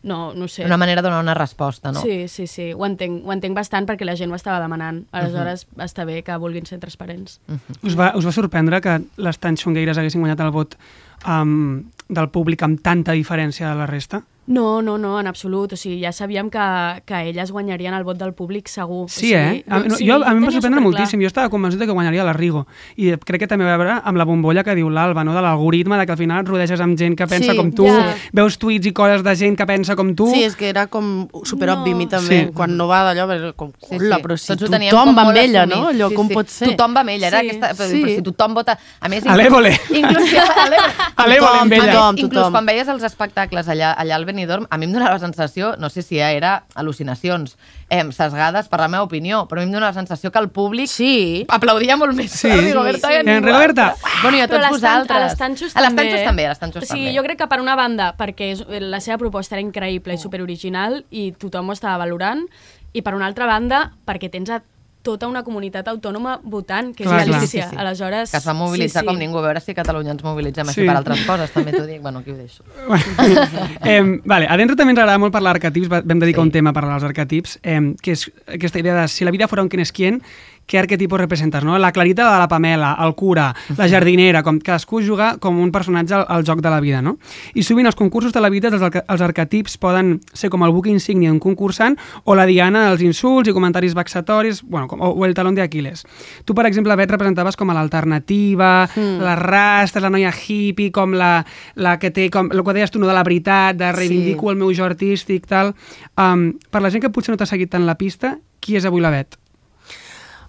no, no sé. Una manera de donar una resposta, no? Sí, sí, sí, ho entenc, ho entenc bastant perquè la gent ho estava demanant. Aleshores, està bé que vulguin ser transparents. Us va, us va sorprendre que les tan xungueires haguessin guanyat el vot um, del públic amb tanta diferència de la resta? No, no, no, en absolut. O sigui, ja sabíem que, que elles guanyarien el vot del públic segur. Sí, o sigui, eh? A, no, sí, jo, a mi em va sorprendre moltíssim. Jo estava convençut de que guanyaria la Rigo. I crec que també va veure amb la bombolla que diu l'Alba, no? de l'algoritme, de que al final et rodeges amb gent que pensa Sí, com tu, ja. veus tuits i coses de gent que pensa com tu. Sí, és que era com superobvi No. mi també, Sí. quan no va d'allò, però com, Sí, hola, sí. però si Tots tothom va amb ella, no? Allò, Sí, com sí. pot ser? Tothom va amb ella, era Sí. aquesta... Però, Sí. però si tothom vota... A més, A l'Évole. Inclús, *laughs* amb ella. Tothom, Inclús tothom. quan veies els espectacles allà, allà al Benidorm, a mi em donava la sensació, no sé si era al·lucinacions eh, sesgades per la meva opinió, però a mi em donava la sensació que el públic Sí. aplaudia molt més Sí. a Rigoberta Sí, sí. En Rigoberta. Bueno, i a tots vosaltres. A les tanxos A les també. tanxos també, a les tanxos sigui, també. jo crec que per una banda, perquè és, la seva proposta era increïble i superoriginal i tothom ho estava valorant, i per una altra banda, perquè tens a tota una comunitat autònoma votant, que Clar, és clar. Galícia. Sí, sí. Aleshores, Que es va mobilitzar sí, sí. com ningú. A veure si a Catalunya ens mobilitzem així Sí. per altres coses, també t'ho dic. Bueno, aquí ho deixo. *laughs* eh, vale, a Dentro també ens agrada molt parlar d'arquetips, va- vam dedicar Sí. un tema a parlar dels arquetips, eh, que és aquesta idea de si la vida fuera un quién es quién, què arquetipos representes, no? La Clarita de la Pamela, el cura, la jardinera, com cadascú juga com un personatge al, al joc de la vida, no? I sovint els concursos de la vida, els, els arquetips poden ser com el buc insígnia d'un concursant o la diana dels insults i comentaris vexatoris, bueno, com, o, o el talón d'Aquiles. Tu, per exemple, Bet, representaves com a l'alternativa, mm. la rastres, la noia hippie, com la, la que té, com el que deies tu, no, de la veritat, de reivindico Sí. el meu jo artístic, tal. Um, per la gent que potser no t'ha seguit tant la pista, qui és avui la Bet?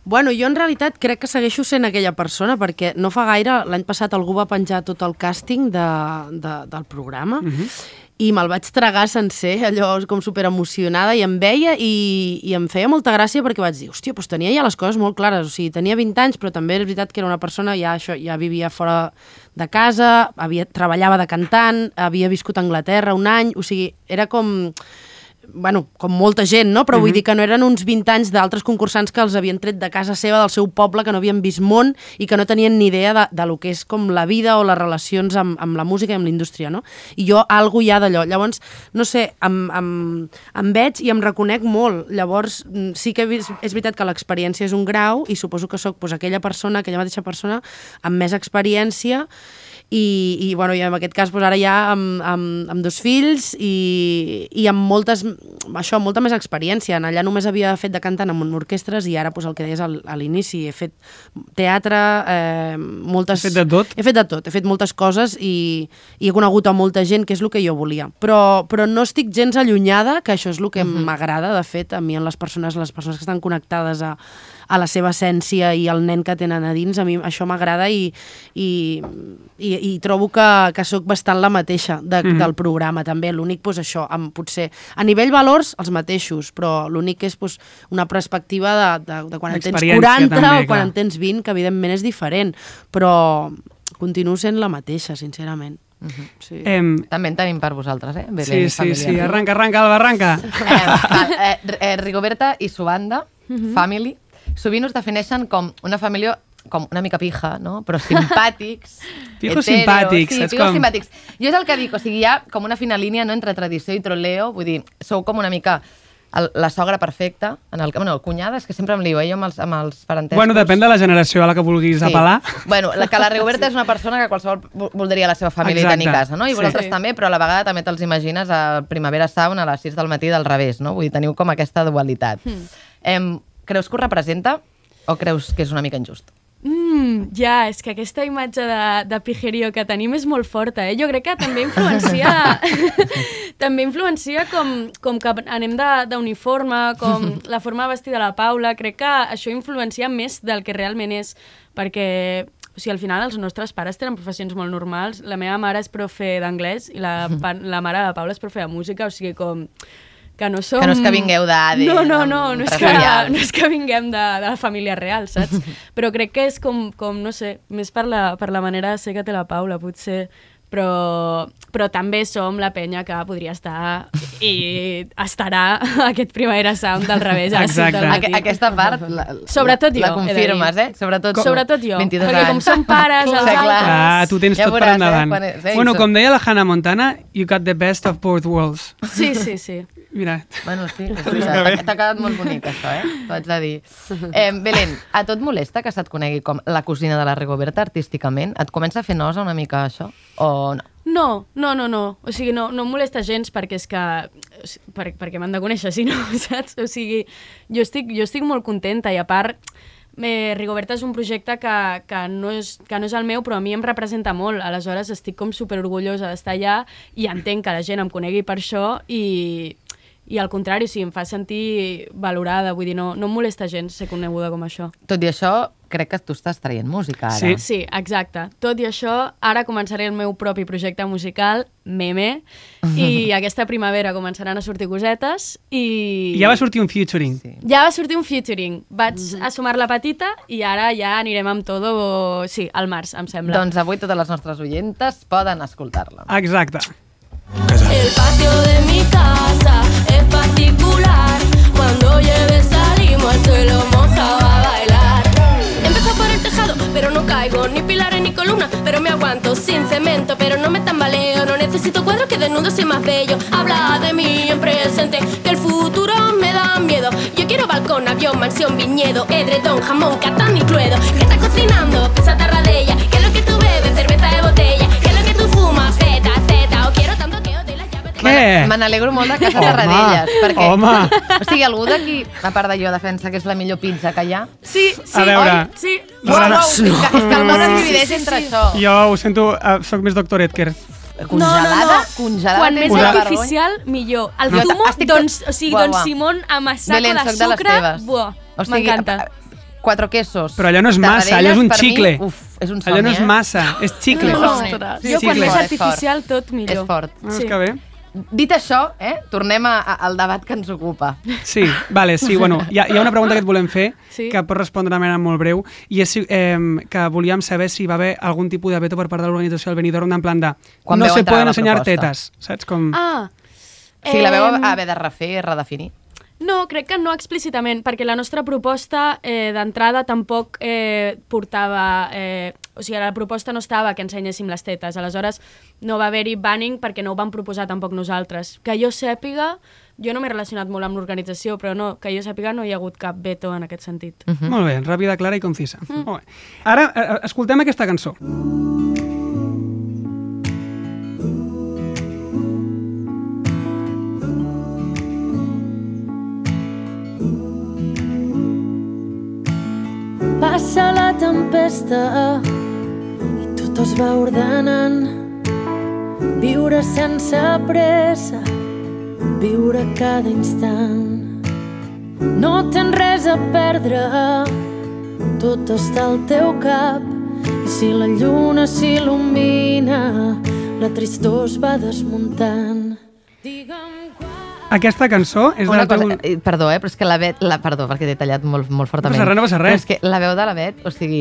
Bueno, jo en realitat crec que segueixo sent aquella persona perquè no fa gaire, l'any passat algú va penjar tot el càsting de, de, del programa Mhm. i me'l vaig tragar sencer, allò com super emocionada, i em veia i, i em feia molta gràcia perquè vaig dir, hòstia, doncs tenia ja les coses molt clares, o sigui, tenia 20 anys, però també és veritat que era una persona, ja, això, ja vivia fora de casa, havia, treballava de cantant, havia viscut a Anglaterra un any, o sigui, era com bueno, com molta gent, no? però vull dir que no eren uns 20 anys d'altres concursants que els havien tret de casa seva, del seu poble, que no havien vist món i que no tenien ni idea de, de lo que és com la vida o les relacions amb, amb la música i amb la indústria, no? I jo, algo hi ha d'allò. Llavors, no sé, em, em, em veig i em reconec molt. Llavors, mm, sí que vist, és veritat que l'experiència és un grau i suposo que sóc pues, aquella persona, aquella mateixa persona, amb més experiència i, i, bueno, i en aquest cas doncs, ara ja amb, amb, amb dos fills i, i amb moltes, això, molta més experiència. Allà només havia fet de cantant amb orquestres i ara doncs, el que deies al, a l'inici, he fet teatre, eh, moltes... Has fet de tot? He fet de tot, he fet moltes coses i, i he conegut a molta gent, que és el que jo volia. Però, però no estic gens allunyada, que això és el que Mhm. m'agrada, de fet, a mi en les persones, les persones que estan connectades a, a la seva essència i al nen que tenen a dins, a mi això m'agrada i, i, i, i trobo que, que sóc bastant la mateixa de, Mhm. del programa també, l'únic pues, això, amb, potser a nivell valors els mateixos, però l'únic és pues, una perspectiva de, de, de quan en tens Experiència 40 també, o quan clar. en tens 20, que evidentment és diferent, però continuo sent la mateixa, sincerament. Sí. Em, També en tenim per vosaltres, eh? sí, Belén, sí, família. sí, arranca, arranca, Alba, arranca. Eh, eh, eh, Rigoberta i su banda, Family, sovint us defineixen com una família com una mica pija, no? però simpàtics. *laughs* Pijos simpàtics, sí, pijos com? simpàtics. Jo és el que dic, o sigui, hi ha com una fina línia no, entre tradició i troleo, vull dir, sou com una mica el, la sogra perfecta, en el, bueno, cunyada, és que sempre em lio, eh, jo amb els, amb els parentescos. Bueno, depèn de la generació a la que vulguis apel·lar. *laughs* Bueno, la, que la Rigoberta és una persona que qualsevol vo- voldria a la seva família Exacte. i tenir a casa, no? I Sí. vosaltres Sí. també, però a la vegada també te'ls imagines a Primavera Sound a les 6 del matí del revés, no? Vull dir, teniu com aquesta dualitat. Mm. Em, creus que ho representa o creus que és una mica injust? Mm, ja, és que aquesta imatge de, de pijerío que tenim és molt forta, eh? Jo crec que també influencia... *laughs* també influencia com, com que anem de- d'uniforme, com *laughs* la forma de vestir de la Paula. Crec que això influencia més del que realment és, perquè o sigui, al final els nostres pares tenen professions molt normals. La meva mare és profe d'anglès i la, *laughs* la mare de la Paula és profe de música, o sigui, com que no som... Que no és que vingueu d'Ade, No, no, no, no és que, no és que vinguem de, de la família real, saps? *laughs* Però crec que és com, com no sé, més per la, per la manera de ser que té la Paula, potser. Però, però també som la penya que podria estar i estarà a *laughs* aquest Primavera Sound del revés a les 5 Exacte. del matí. Aqu aquesta part la, Sobretot jo, la he de confirmes, eh? Sobretot, Sobretot jo, 22 perquè com anys. som pares, *laughs* els altres... Ah, tu tens Ja tot per veuràs, eh, endavant. quan és- sí, bueno, com deia la Hannah Montana, you got the best of both worlds. Sí, sí, sí. Mira, Bueno, sí, *laughs* veritat. T'ha quedat molt bonic, això, eh? T'ho haig de dir. Eh, Belén, a tu et molesta que se't conegui com la cosina de la Rigoberta artísticament? Et comença a fer nosa una mica això? O no? No, no, no, no. O sigui, no, no em molesta gens perquè és que... Per, perquè m'han de conèixer, si no, *laughs* saps? O sigui, jo estic, jo estic molt contenta i a part eh, Rigoberta és un projecte que, que, no és, que no és el meu, però a mi em representa molt. Aleshores estic com super orgullosa d'estar allà i entenc que la gent em conegui per això i, i al contrari, o sigui, em fa sentir valorada. Vull dir, no, no em molesta gens ser coneguda com això. Tot i això, crec que tu estàs traient música ara. Sí. Sí, exacte. Tot i això, ara començaré el meu propi projecte musical, Meme, i *laughs* aquesta primavera començaran a sortir cosetes i... I ja va sortir un featuring. Sí. Ja va sortir un featuring. Vaig assumar la petita i ara ja anirem amb todo, sí, al març, em sembla. Doncs avui totes les nostres oyentes poden escoltar-la. Exacte. El patio de mi casa Es particular, cuando lleves salimos al suelo moja va a bailar. Empiezo por el tejado, pero no caigo, ni pilares ni columnas, pero me aguanto sin cemento, pero no me tambaleo, no necesito cuadros, que desnudo soy más bello. Habla de mí en presente, que el futuro me da miedo. Yo quiero balcón, avión, mansión, viñedo, edretón, jamón, catan y cluedo. que está cocinando, que se atarra. Què? Me n'alegro molt de Casa Home, Terradellas, perquè... home. *laughs* O sigui, algú d'aquí, a part de jo, defensa que és la millor pizza que hi ha? Sí, sí, A veure. oi? Sí. Uau, uau, és que, és que el món es divideix entre això. Jo ho sento, uh, sóc més doctor Edker. Congelada, congelada. Quan tens més una vergonya. artificial, millor. El Jo zumo, estic tot- doncs, o sigui, Buah, doncs buah. Simón amassat de sucre, buah, O sigui, m'encanta. Quatre quesos. Però allò no és massa, allò és un Tarradellas, per mi, xicle. Uf, és un somni, Allò no és eh? massa, és xicle. No. Ostres, Sí, jo quan xicle. més És artificial tot millor. És fort. Ah, és que bé. Dit això, eh, tornem a, a, al debat que ens ocupa. Sí, vale, sí, bueno, hi ha, hi ha una pregunta que et volem fer, Sí. que pots respondre de manera molt breu, i és eh, que volíem saber si va haver algun tipus de veto per part de l'organització del Benidorm, en plan de Quan no se poden ensenyar proposta. tetes, saps? Com... Ah, O sigui, la veu haver de refer redefinir. No, crec que no explícitament, perquè la nostra proposta eh, d'entrada tampoc eh, portava... Eh, o sigui, la proposta no estava que ensenyéssim les tetes, aleshores no va haver-hi banning perquè no ho vam proposar tampoc nosaltres. Que jo sàpiga, jo no m'he relacionat molt amb l'organització, però no, que jo sàpiga no hi ha hagut cap veto en aquest sentit. Mm. Molt bé, ràpida, clara i concisa. Mm. Molt bé. Ara, eh, escoltem aquesta cançó. Passa la tempesta i tot es va ordenant. Viure sense pressa, viure cada instant. No tens res a perdre, tot està al teu cap. I si la lluna s'il·lumina, la tristor es va desmuntant. Digue'm. Aquesta cançó és Una del teu... cosa, eh, perdó, eh, però és que la Bet... La, perdó, perquè t'he tallat molt, molt fortament. passa res, no passa res. Però és que la veu de la Bet, o sigui,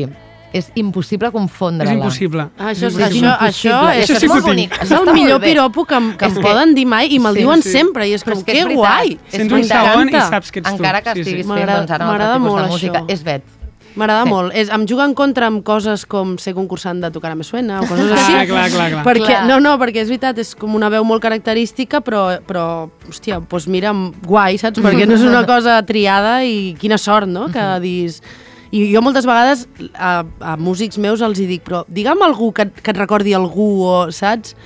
és impossible confondre-la. És impossible. Ah, això, és, això, impossible. això, és, Això sí que molt ho tinc. bonic. és el millor piropo que, em- que em que- poden dir mai i me'l Sí, diuen sí. sempre i és com, és que que guai. Sents un segon i saps que ets tu. Encara que sí, sí. estiguis fent M'agrada- doncs, ara un altre m'agrada tipus molt de música. això. És Bet. M'agrada Sí. *laughs* molt. És, em juga en contra amb coses com ser concursant de Tocar Me Suena o coses així. Ah, clar, clar, clar. Perquè, Clar. no, no, perquè és veritat, és com una veu molt característica, però, però hòstia, doncs mira, guai, saps? Perquè no és una *laughs* cosa triada i quina sort, no?, que dis... I jo moltes vegades a, a músics meus els hi dic, però digue'm algú que, que et recordi algú, o, saps?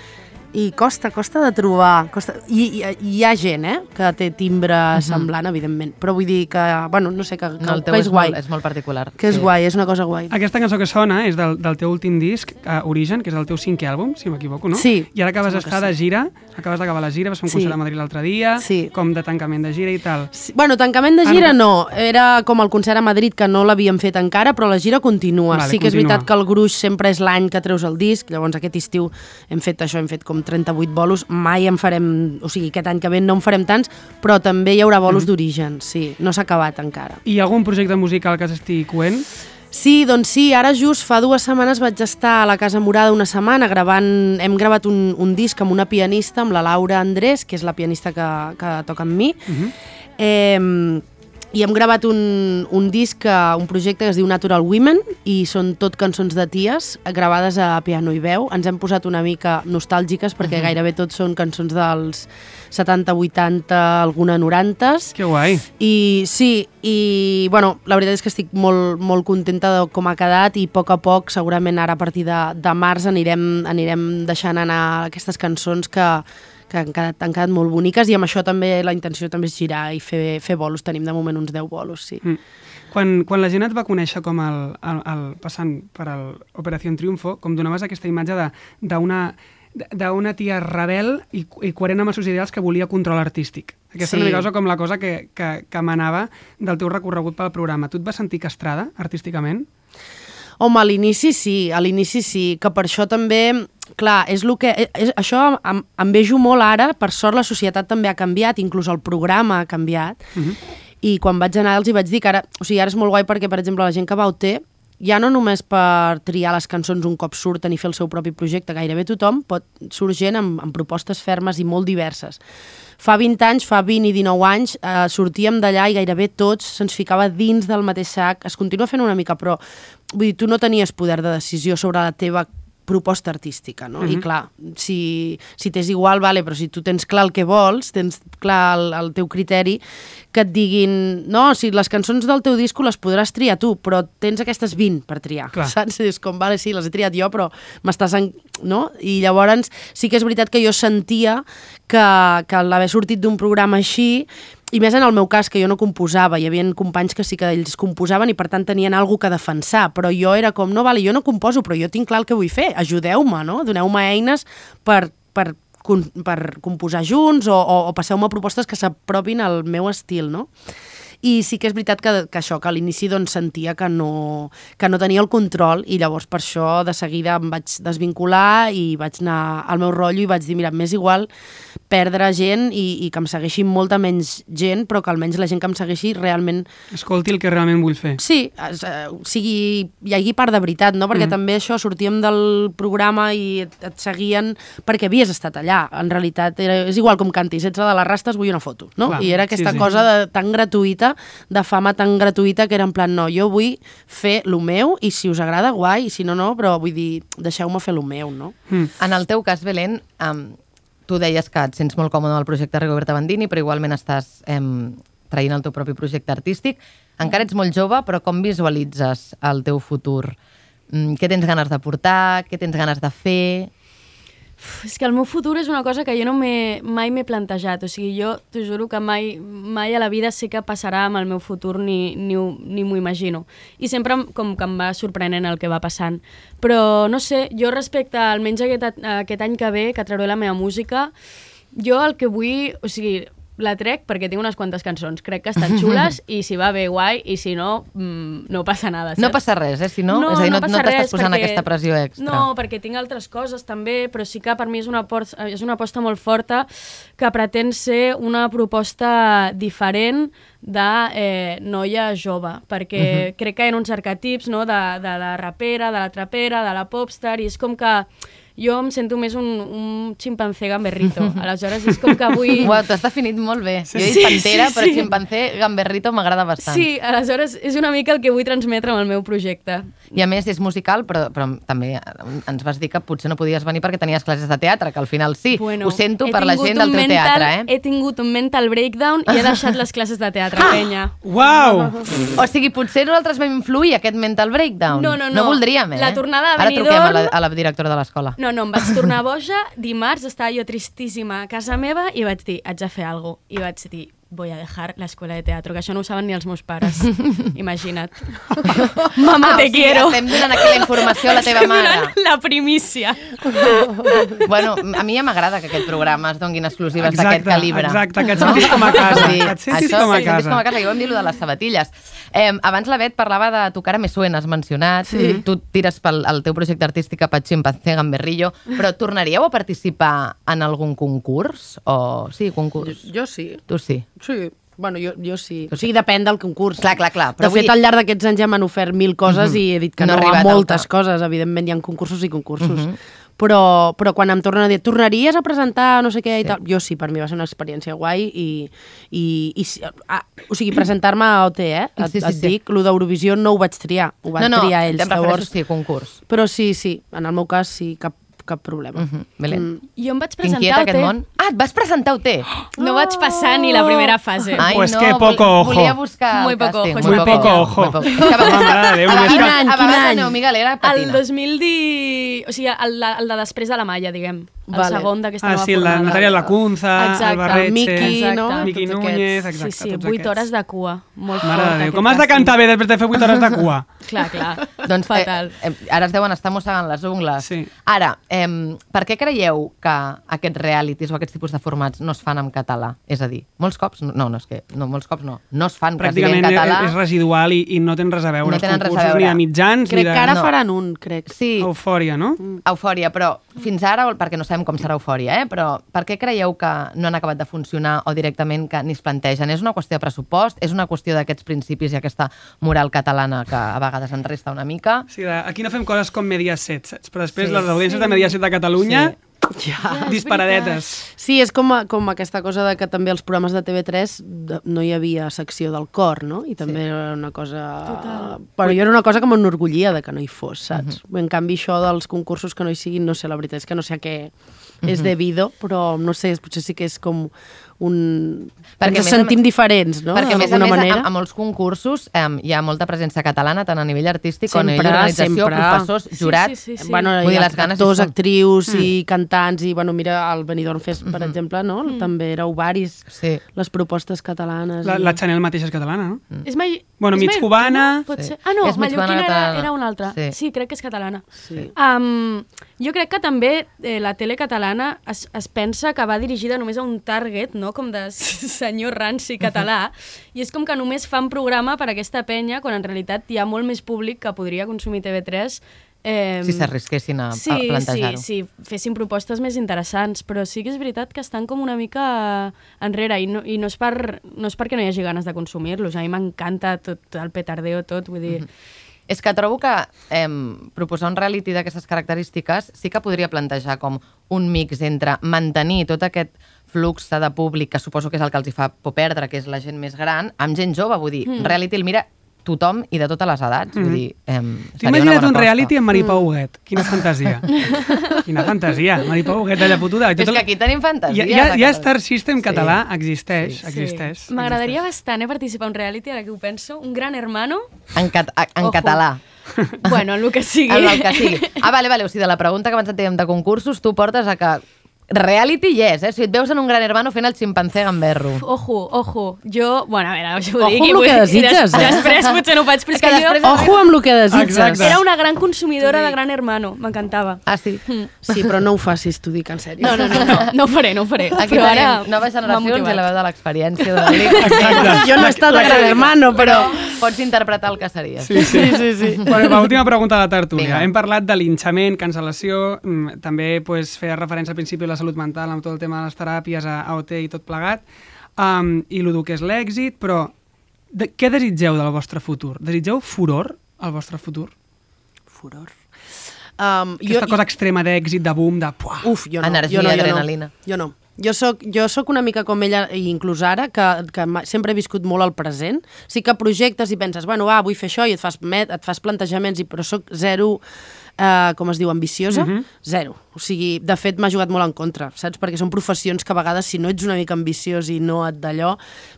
I costa, costa de trobar. Costa... I, i, hi ha gent, eh?, que té timbre semblant, evidentment. Però vull dir que, bueno, no sé, que, que, No, el teu que és, és guai. molt, és molt particular. Que és sí. guai, és una cosa guai. Aquesta cançó que sona és del, del teu últim disc, uh, Origen, que és el teu cinquè àlbum, si m'equivoco, no? Sí, I ara acabes d'estar de sí. gira, acabes d'acabar la gira, vas fer un Sí. concert a Madrid l'altre dia, Sí. com de tancament de gira i tal. Sí, bueno, tancament de Ah, gira no. no, era com el concert a Madrid que no l'havíem fet encara, però la gira continua. Vale, sí que és continua. veritat que el gruix sempre és l'any que treus el disc, llavors aquest estiu hem fet això, hem fet com 38 bolos, mai en farem, o sigui, aquest any que ve no en farem tants, però també hi haurà bolos d'origen, sí, no s'ha acabat encara. I hi ha algun projecte musical que s'estigui coent? Sí, doncs sí, ara just fa dues setmanes vaig estar a la Casa Morada una setmana gravant, hem gravat un, un disc amb una pianista, amb la Laura Andrés, que és la pianista que, que toca amb mi, uh -huh. eh, i hem gravat un, un disc, eh, un projecte que es diu Natural Women, i són tot cançons de ties gravades a piano i veu. Ens hem posat una mica nostàlgiques perquè uh -huh. gairebé tot són cançons dels 70, 80, alguna 90s. Que guai. I sí, i bueno, la veritat és que estic molt, molt contenta de com ha quedat i a poc a poc, segurament ara a partir de, de març anirem, anirem deixant anar aquestes cançons que, que han quedat, han quedat molt boniques i amb això també la intenció també és girar i fer, fer bolos. Tenim de moment uns 10 bolos, sí. Mm. Quan, quan la gent et va conèixer com el, el, el passant per l'Operació Triunfo, com donaves aquesta imatge d'una d'una tia rebel i, i coherent amb els seus ideals que volia control artístic. Aquesta Sí. és una cosa com la cosa que, que, que emanava del teu recorregut pel programa. Tu et vas sentir castrada artísticament? Home, a l'inici sí, a l'inici sí, que per això també, clar, és el que, és, això em, em vejo molt ara, per sort la societat també ha canviat, inclús el programa ha canviat, uh -huh. i quan vaig anar els hi vaig dir que ara, o sigui, ara és molt guai perquè, per exemple, la gent que va a OT, ja no només per triar les cançons un cop surten i fer el seu propi projecte, gairebé tothom pot gent amb, amb propostes fermes i molt diverses. Fa 20 anys, fa 20 i 19 anys, eh, sortíem d'allà i gairebé tots se'ns ficava dins del mateix sac. Es continua fent una mica, però vull dir, tu no tenies poder de decisió sobre la teva proposta artística, no? Uh -huh. I clar, si, si t'és igual, vale, però si tu tens clar el que vols, tens clar el, el teu criteri, que et diguin, no, si les cançons del teu disco les podràs triar tu, però tens aquestes 20 per triar, Clar. saps? És com, vale, sí, les he triat jo, però m'estàs... En... No? I llavors sí que és veritat que jo sentia que, que l'haver sortit d'un programa així i més en el meu cas, que jo no composava, hi havia companys que sí que ells composaven i per tant tenien alguna que defensar, però jo era com, no, vale, jo no composo, però jo tinc clar el que vull fer, ajudeu-me, no? Doneu-me eines per, per, per composar junts o, o, o passeu-me propostes que s'apropin al meu estil, no? I sí que és veritat que, que això, que a l'inici doncs, sentia que no, que no tenia el control i llavors per això de seguida em vaig desvincular i vaig anar al meu rotllo i vaig dir, mira, m'és igual perdre gent i, i que em segueixi molta menys gent, però que almenys la gent que em segueixi realment Escolti el que realment vull fer. Sí, es, eh, sigui, hi hagi part de veritat, no? Perquè mm. també això, sortíem del programa i et, et seguien perquè havies estat allà. En realitat, era, és igual com cantis, ets la de les rastes, vull una foto, no? Clar, I era aquesta sí, sí. cosa de, tan gratuïta, de fama tan gratuïta, que era en plan, no, jo vull fer lo meu i si us agrada, guai, i si no, no, però vull dir, deixeu-me fer lo meu, no? Mm. En el teu cas, Belén, um, tu deies que et sents molt còmode amb el projecte Rigoberta Bandini, però igualment estàs um, traient el teu propi projecte artístic. Encara ets molt jove, però com visualitzes el teu futur? Mm, què tens ganes de portar? Què tens ganes de fer? És que el meu futur és una cosa que jo no mai m'he plantejat. O sigui, jo t'ho juro que mai, mai a la vida sé què passarà amb el meu futur ni, ni, ni m'ho imagino. I sempre em- com que em va sorprenent el que va passant. Però, no sé, jo respecte almenys aquest, aquest any que ve, que trauré la meva música, jo el que vull... O sigui, la trec perquè tinc unes quantes cançons. Crec que estan xules *laughs* i si va bé, guai, i si no, mm, no passa nada. No saps? passa res, eh? Si no, és a dir, no, no passa t'estàs posant perquè- aquesta pressió extra. No, perquè tinc altres coses també, però sí que per mi és una, apost, és una aposta molt forta que pretén ser una proposta diferent de eh, noia jove, perquè uh -huh. crec que hi ha uns arquetips no, de, de la rapera, de la trapera, de la popstar, i és com que jo em sento més un, un ximpanzé gamberrito. *laughs* Aleshores és com que vull... Uau, t'has definit molt bé. Jo he dit Sí, pantera, sí, però sí. ximpanzé, gamberrito m'agrada bastant. Sí, aleshores és una mica el que vull transmetre amb el meu projecte. I a més és musical, però, però també ens vas dir que potser no podies venir perquè tenies classes de teatre, que al final sí. Ho sento per la gent del teu mental, teatre, eh? He tingut un mental breakdown i he deixat les classes de teatre, *laughs* penya. Uau! O sigui, potser nosaltres vam influir aquest mental breakdown. No, no, No no. voldríem, eh? La tornada a Ara Benidorm- truquem a la, a la directora de l'escola. No, no, em vaig tornar *laughs* boja, dimarts estava jo tristíssima a casa meva i vaig dir, haig de fer alguna cosa. I vaig dir, voy a dejar la escuela de teatro, que això no ho saben ni els meus pares. *laughs* Imagina't. *laughs* Mama, Ah, te o sigui, quiero. estem donant aquí la informació a la teva Estem mare. la primícia. Bueno, a mi ja m'agrada que aquest programa es donguin exclusives d'aquest calibre. exacte, que et sentis com a casa, Sí, que et sentis això, com a sí, casa. com a casa. Jo vam dir-lo de les sabatilles. Eh, abans la Bet parlava de Tu cara me suena, has mencionat. Sí. Tu tires pel el teu projecte artístic a Chimpancé Gamberrillo, però tornaríeu a participar en algun concurs? O... Sí, concurs. Jo, jo sí. Tu sí. Sí. Bueno, jo, jo sí. O sigui, depèn del concurs. Clar, clar, clar, però De fet, dir- al llarg d'aquests anys ja m'han ofert mil coses Mhm. i he dit que No no, a moltes alta. coses. Evidentment, hi ha concursos i concursos. Mhm. però, però quan em tornen a dir tornaries a presentar no sé què Sí. i tal, jo sí, per mi va ser una experiència guai i, i, i ah, o sigui, presentar-me a OT, eh? Et, Sí, sí, et sí. dic, lo d'Eurovisió no ho vaig triar, ho van no, no, triar ells. em refereixo, Llavors, sí, concurs. però sí, sí, en el meu cas sí, cap, cap problema. Mhm. Belén. Mm. Jo em vaig presentar T'inquieta a aquest món? Ah, et vas presentar a UT! No vaig passar ni la primera *gasps* fase. Ai, Pues no, que vol- poco ojo. Volia buscar Muy el poco ojo, Muy poco ojo. *laughs* Muy poco. Quin any, quin any? Neumi Galera El patina. 2010... O sigui, el, el de després de la Malla, diguem. El Vale. segon d'aquesta Ah, nova sí, la. Natàlia Lacunza, Exacte. el Barretxe, El Miqui, Exacte. no? Miqui Tots Núñez, aquests. exacte. Sí, sí, tots 8 aquests. hores de cua. Molt Mare fort, de Déu, com has de cantar bé després de fer 8 hores de *laughs* cua? Clar, clar. Doncs, Fatal. Eh, eh, ara es deuen estar mossegant les ungles. Sí. Ara, eh, per què creieu que aquests realities o aquests tipus de formats no es fan en català? És a dir, molts cops, no, no és que, no, molts cops no, no es fan en Pràcticament és, català. és residual i, i no tenen res a veure No els tenen res a concursos veure. ni de mitjans Crec ni de... que ara no. faran un, crec. Sí, Eufòria, no? eufòria, però fins ara, perquè no sabem com serà eufòria, eh? però per què creieu que no han acabat de funcionar o directament que ni es plantegen? És una qüestió de pressupost? És una qüestió d'aquests principis i aquesta moral catalana que a vegades en resta una mica? Sí, aquí no fem coses com Mediaset, saps? Però després Sí. les audiències de Mediaset de Catalunya, Sí. Ja. és disparadetes. Sí, és com, a- com aquesta cosa de que també els programes de TV3 de, no hi havia secció del cor, no? I també sí. era una cosa... Total. Però jo era una cosa que m'enorgullia de que no hi fos, saps? Uh -huh. En canvi, això dels concursos que no hi siguin, no sé, la veritat és que no sé a què és debido, però no sé, potser sí que és com un... Perquè Ens a a sentim més- diferents, no? Perquè, a més a més, manera. a, a molts concursos eh, hi ha molta presència catalana, tant a nivell artístic com a nivell Sempre, d'organització, sempre. professors, Sí, jurats... sí, sí, sí. Bueno, Vull hi dir, ha les ganes actors, són. actrius i cantants, i bueno, mira, el Benidorm Fest, per Mhm. exemple, no? També era ovaris, Sí. les propostes catalanes. La, i- la Chanel mateixa és catalana, no? És mai... Bueno, és mig mai- cubana. Pot Sí. Ah, no, És mallorquina era, era una altra. Sí. Sí. crec que és catalana. Sí. Um, jo crec que també eh, la tele catalana es, es pensa que va dirigida només a un target, no? Com de *laughs* senyor ranci català, i és com que només fan programa per aquesta penya, quan en realitat hi ha molt més públic que podria consumir TV3 Eh, Si s'arrisquessin a, sí, a plantejar-ho. Sí, sí, fessin propostes més interessants, però sí que és veritat que estan com una mica enrere i no, i no, és, per, no és perquè no hi hagi ganes de consumir-los. A mi m'encanta tot el petardeo, tot, vull dir... És que trobo que eh, proposar un reality d'aquestes característiques sí que podria plantejar com un mix entre mantenir tot aquest flux de públic, que suposo que és el que els hi fa por perdre, que és la gent més gran, amb gent jove, vull dir, mm. reality el mira tothom i de totes les edats, vull dir, eh, T'ho imagina't un reality amb Maripau Huguet. Quina fantasia. *laughs* Quina fantasia. Maripau Huguet allà fotuda. I És que aquí tenim fantasia. Ja, ja, ja. Star System Sí. català existeix, Sí. existeix. M'agradaria bastant eh, participar en un reality, ara que ho penso. Un gran hermano. En, cat en Ojo. català. Bueno, en el que *laughs* sigui. En el que sigui. Ah, vale, vale. O sigui, de la pregunta que abans et dèiem de concursos, tu portes a que reality yes, eh? Sigui, et veus en un gran hermano fent el ximpanzé gamberro. Ojo, ojo. Jo, bueno, a veure, això ho Ojo dic. amb i lo vull- que desitges, des- eh? Després potser no ho faig, però *laughs* és que que, jo després- Ojo amb el que desitges. Exacte. era una gran consumidora de Gran Hermano. M'encantava. Ah, sí? Sí, però no ho facis, t'ho dic en sèrio. No, no, no, no, no ho faré, no ho faré. Aquí però ara noves generacions i la veu de l'experiència de *laughs* l'Elic. Jo no he estat a Gran Hermano, però... Pots interpretar el que series. Sí, sí. sí, sí. *laughs* Bueno, va, última pregunta de la tertúlia. Vinga. Hem parlat de linxament, cancel·lació, mm, també pues, feia referència al principi a la salut mental amb tot el tema de les teràpies, a AOT i tot plegat, um, i el que és l'èxit, però de, què desitgeu del vostre futur? Desitgeu furor al vostre futur? Furor. Um, Aquesta cosa extrema d'èxit, de boom, de... Puah. Uf, jo no. Energia, jo no, jo adrenalina. No. Jo no. Jo soc, jo soc una mica com ella, i inclús ara, que, que sempre he viscut molt al present. Sí que projectes i penses, bueno, va, vull fer això, i et fas, met, et fas plantejaments, i, però soc zero, eh, com es diu, ambiciosa, zero. O sigui, de fet, m'ha jugat molt en contra, saps? Perquè són professions que a vegades, si no ets una mica ambiciós i no et d'allò,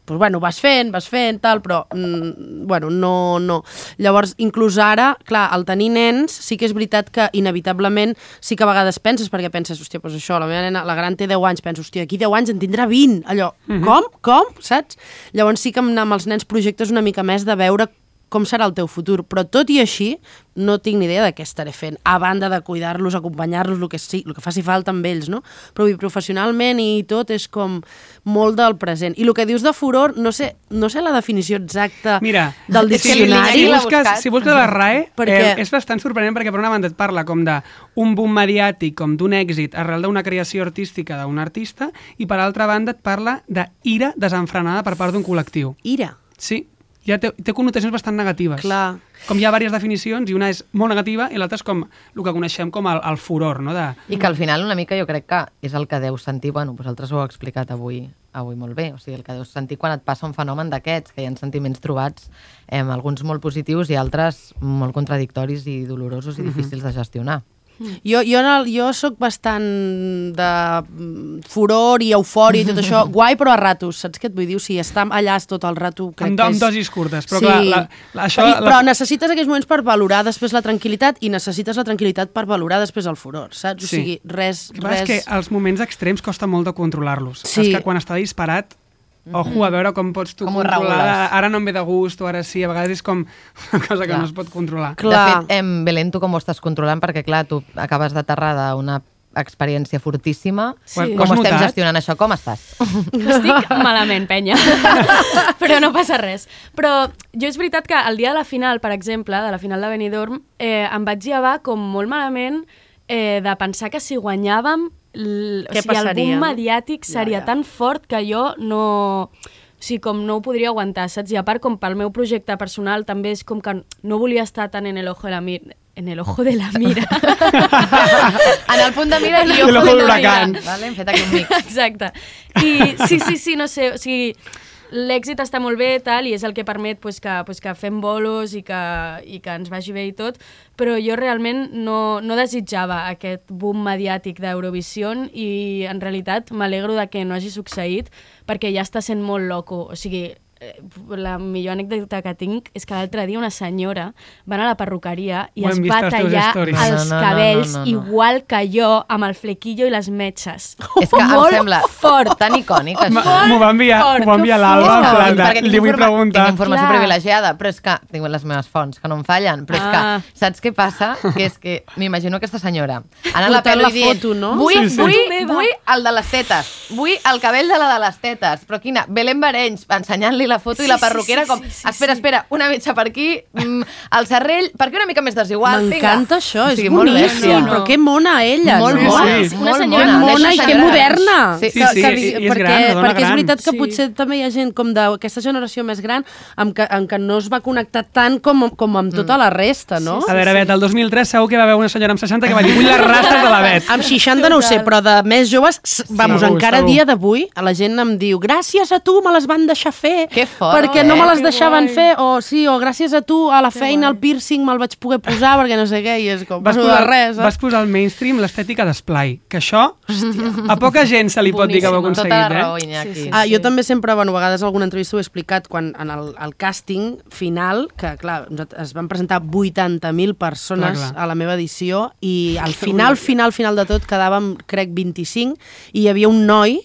doncs, bueno, vas fent, vas fent, tal, però, mm, bueno, no, no. Llavors, inclús ara, clar, al tenir nens, sí que és veritat que inevitablement sí que a vegades penses, perquè penses, hòstia, doncs això, la meva nena, la gran té 10 anys, penso, hòstia, aquí 10 anys en tindrà 20, allò, com? Com? Saps? Llavors sí que amb, amb els nens projectes una mica més de veure com serà el teu futur, però tot i així no tinc ni idea de què estaré fent, a banda de cuidar-los, acompanyar-los, el que, sí, el que faci falta amb ells, no? Però dir, professionalment i tot és com molt del present. I el que dius de furor, no sé, no sé la definició exacta Mira, del diccionari. si l'ha busques, si busques la RAE, *laughs* Perquè- eh, és bastant sorprenent perquè per una banda et parla com d'un boom mediàtic, com d'un èxit arrel d'una creació artística d'un artista, i per altra banda et parla d'ira desenfrenada per part d'un col·lectiu. Ira. Sí, ja té, té connotacions bastant negatives. Clar. Com hi ha diverses definicions, i una és molt negativa i l'altra és com el que coneixem com el, el furor, no? De, I que al final una mica jo crec que és el que deus sentir, bueno, vosaltres ho heu explicat avui, avui molt bé, o sigui, el que deus sentir quan et passa un fenomen d'aquests, que hi ha sentiments trobats, eh, alguns molt positius i altres molt contradictoris i dolorosos i difícils de gestionar. Jo, jo, en el, jo sóc bastant de mm, furor i eufòria i tot això, *laughs* guai però a ratos, saps què et vull dir? O sigui, estar allà tot el rato crec amb, que amb és... dosis curtes, però clar, la, la, això... I, la, però necessites aquells moments per valorar després la tranquil·litat i necessites la tranquil·litat per valorar després el furor, saps? O Sí. sigui, res... Res... és que els moments extrems costa molt de controlar-los. Sí. És que quan està disparat, ojo a veure com pots tu Com controlar. Ara no em ve de gust, o ara sí, a vegades és com una cosa que Clar. no es pot controlar. Clar. De fet, em, Belén, tu com ho estàs controlant? Perquè, clar, tu acabes d'aterrar d'una experiència fortíssima. Sí. Com estem notat? gestionant això? Com estàs? Estic *laughs* malament, penya. *laughs* Però no passa res. Però jo és veritat que el dia de la final, per exemple, de la final de Benidorm, eh, em vaig llevar com molt malament eh, de pensar que si guanyàvem l... Què o sigui, el boom mediàtic seria ja. tan fort que jo no... O sigui, com no ho podria aguantar, saps? I a part, com pel meu projecte personal, també és com que no volia estar tan en el ojo de la mira. En el ojo de la mira. en el punt de mira i ojo de huracán. mira. Vale? Hem fet aquí un mix. *laughs* Exacte. I sí, sí, sí, no sé, o sigui, l'èxit està molt bé tal, i és el que permet pues, que, pues, que fem bolos i que, i que ens vagi bé i tot, però jo realment no, no desitjava aquest boom mediàtic d'Eurovisió i en realitat m'alegro de que no hagi succeït perquè ja està sent molt loco. O sigui, la millor anècdota que tinc és que l'altre dia una senyora va anar a la perruqueria i Ho es va tallar els No, no, no, cabells no, no, no. igual que jo, amb el flequillo i les metges. *laughs* És que em Molt sembla fort. tan icònic, això. M'ho va enviar, fort, m'ho va enviar l'Alba, en plan de, li vull preguntar. tinc informació Clar. privilegiada, però és que tinc les meves fonts, que no em fallen, però és Ah. que saps què passa? Que és que m'imagino aquesta senyora anant a la pelo la i dient foto, no? vull, Sí, sí. vull, vull el de les tetes, vull el cabell de la de les tetes, però quina, Belén Barenys, ensenyant-li la foto i la Sí, sí, perruquera sí, com, sí, sí, espera, sí. espera, una metxa per aquí, mm, el serrell, per què una mica més desigual? M'encanta això, O és sigui, molt boníssim. No, no. però que mona ella, Molt Sí, no? mona, sí. molt Una mona. senyora Que mona i que senyora. moderna. Sí, Sí, que- sí, que- i- i és perquè, gran, dona perquè és gran. veritat que Sí. potser també hi ha gent com d'aquesta generació més gran amb que, amb que no es va connectar tant com, com amb tota la resta, no? A veure, Bet, el 2003 segur que va haver una senyora amb 60 que va dir vull les rastes de la Bet. Amb 60 no ho sé, però de més joves, vamos, encara dia d'avui, la gent em diu gràcies a tu me les van deixar fer, Que fort, perquè no eh? me les Que deixaven guai. fer, o sí, o gràcies a tu a la feina el piercing me'l vaig poder posar perquè no sé què, i és com, Vas vas posar, res, eh? vas posar al mainstream l'estètica d'esplai, que això, hòstia, *laughs* a poca gent se li pot dir que ho ha Boníssim, aconseguit, tota la raó, eh? Iñaki. Sí, sí. Ah, jo també sempre, bueno, a vegades alguna entrevista ho he explicat, quan en el, el càsting final, que clar, es van presentar 80.000 persones Clar, clar. a la meva edició i al final, final, final de tot quedàvem, crec, 25 i hi havia un noi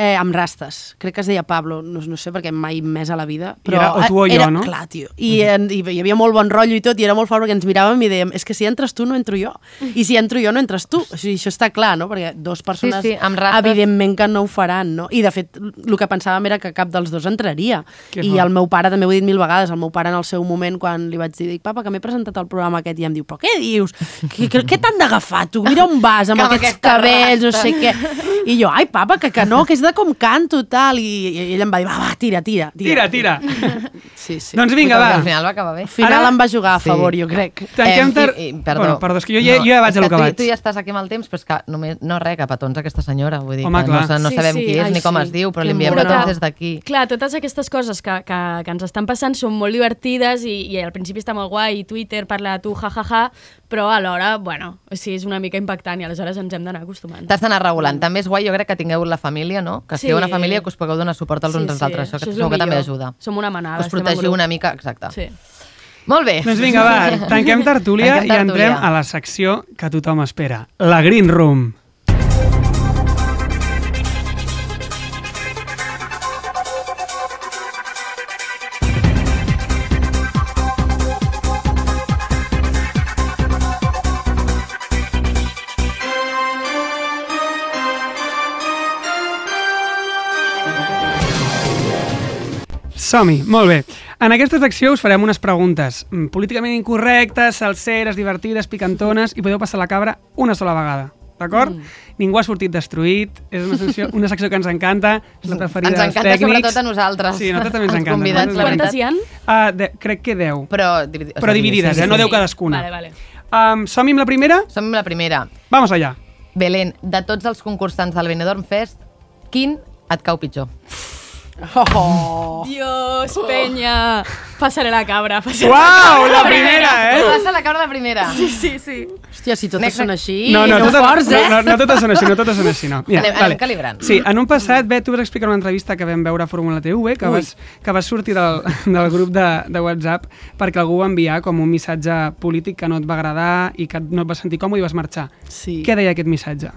eh, amb rastes. Crec que es deia Pablo, no, no sé perquè mai més a la vida. I era o tu o jo, era, no? Clar, tio. I, en, I hi havia molt bon rotllo i tot, i era molt fort perquè ens miràvem i dèiem, és que si entres tu no entro jo. I si entro jo no entres tu. O sigui, això està clar, no? Perquè dos persones, sí, amb rastes. evidentment que no ho faran, no? I de fet, el que pensàvem era que cap dels dos entraria. Que I fort. el meu pare, també ho he dit mil vegades, el meu pare en el seu moment, quan li vaig dir, dic, papa, que m'he presentat al programa aquest, i em diu, però què dius? Què, què, què t'han d'agafar, tu? Mira on vas, amb Que aquests cabells, no rasta. sé què. I jo, ai, papa, que, que no, que és de com canto, tal. I, i ell em va dir, va, va, tira, tira. Tira, tira. Sí, sí. doncs vinga, Però Al va. final va acabar bé. Al final Ara- em va jugar a Sí. favor, jo crec. Tanquem Em, tar... i, i, perdó. Bueno, perdó, és que jo ja, jo ja vaig a lo que tu, vaig. Tu ja estàs aquí amb el temps, però és que només, no res, que petons aquesta senyora. Vull dir Home, que clar. no, no Sí, sabem sí. qui és Ai, ni com sí. es diu, però Que li enviem mona. petons des d'aquí. Clar, totes aquestes coses que, que, que ens estan passant són molt divertides i, i al principi està molt guai, i Twitter parla de tu, jajaja, ja, ja, però alhora, bueno, o sigui, és una mica impactant i aleshores ens hem d'anar acostumant. T'has d'anar regulant. També és guai, jo crec que tingueu la família, no? Que Sí. sigueu una família que us pugueu donar suport els uns als altres. Això, que és segur el que també ajuda. Som una manada, Us protegiu una mica, exacte. Sí. Molt bé. Doncs vinga, va, *laughs* tanquem tertúlia Tanquem i entrem tertúlia. a la secció que tothom espera, la Green Room. Som-hi, molt bé. En aquesta secció us farem unes preguntes mm, políticament incorrectes, salseres, divertides, picantones, i podeu passar la cabra una sola vegada. D'acord? Mm. Ningú ha sortit destruït, és una secció, una secció que ens encanta, és la preferida Ens dels encanta tècnics. sobretot a nosaltres. Sí, a nosaltres també ens Els encanta. convidats, la Quantes veritat. hi han? Uh, de, crec que 10, Però, dividi- però dividides, sí, sí, eh? no sí. 10 cadascuna. Vale, vale. Um, Som-hi amb la primera? Som amb la primera. Vamos allà. Belén, de tots els concursants del Benidorm Fest, quin et cau pitjor? Oh. Dios, penya! Passaré la cabra. Passaré Uau, la primera, eh? Passa la cabra la primera. Sí, sí, sí. Hòstia, si totes Next, són així, No, no, no, totes, forts, eh? no, no, no totes són així, no totes són així, no. Anem- anem calibrant. Sí, en un passat, Bet, tu vas explicar en una entrevista que vam veure a Fórmula TV, que vas, que vas sortir del, *laughs* del grup de, de WhatsApp perquè algú va enviar com un missatge polític que no et va agradar i que no et vas sentir còmode i vas marxar. Sí. Què deia aquest missatge?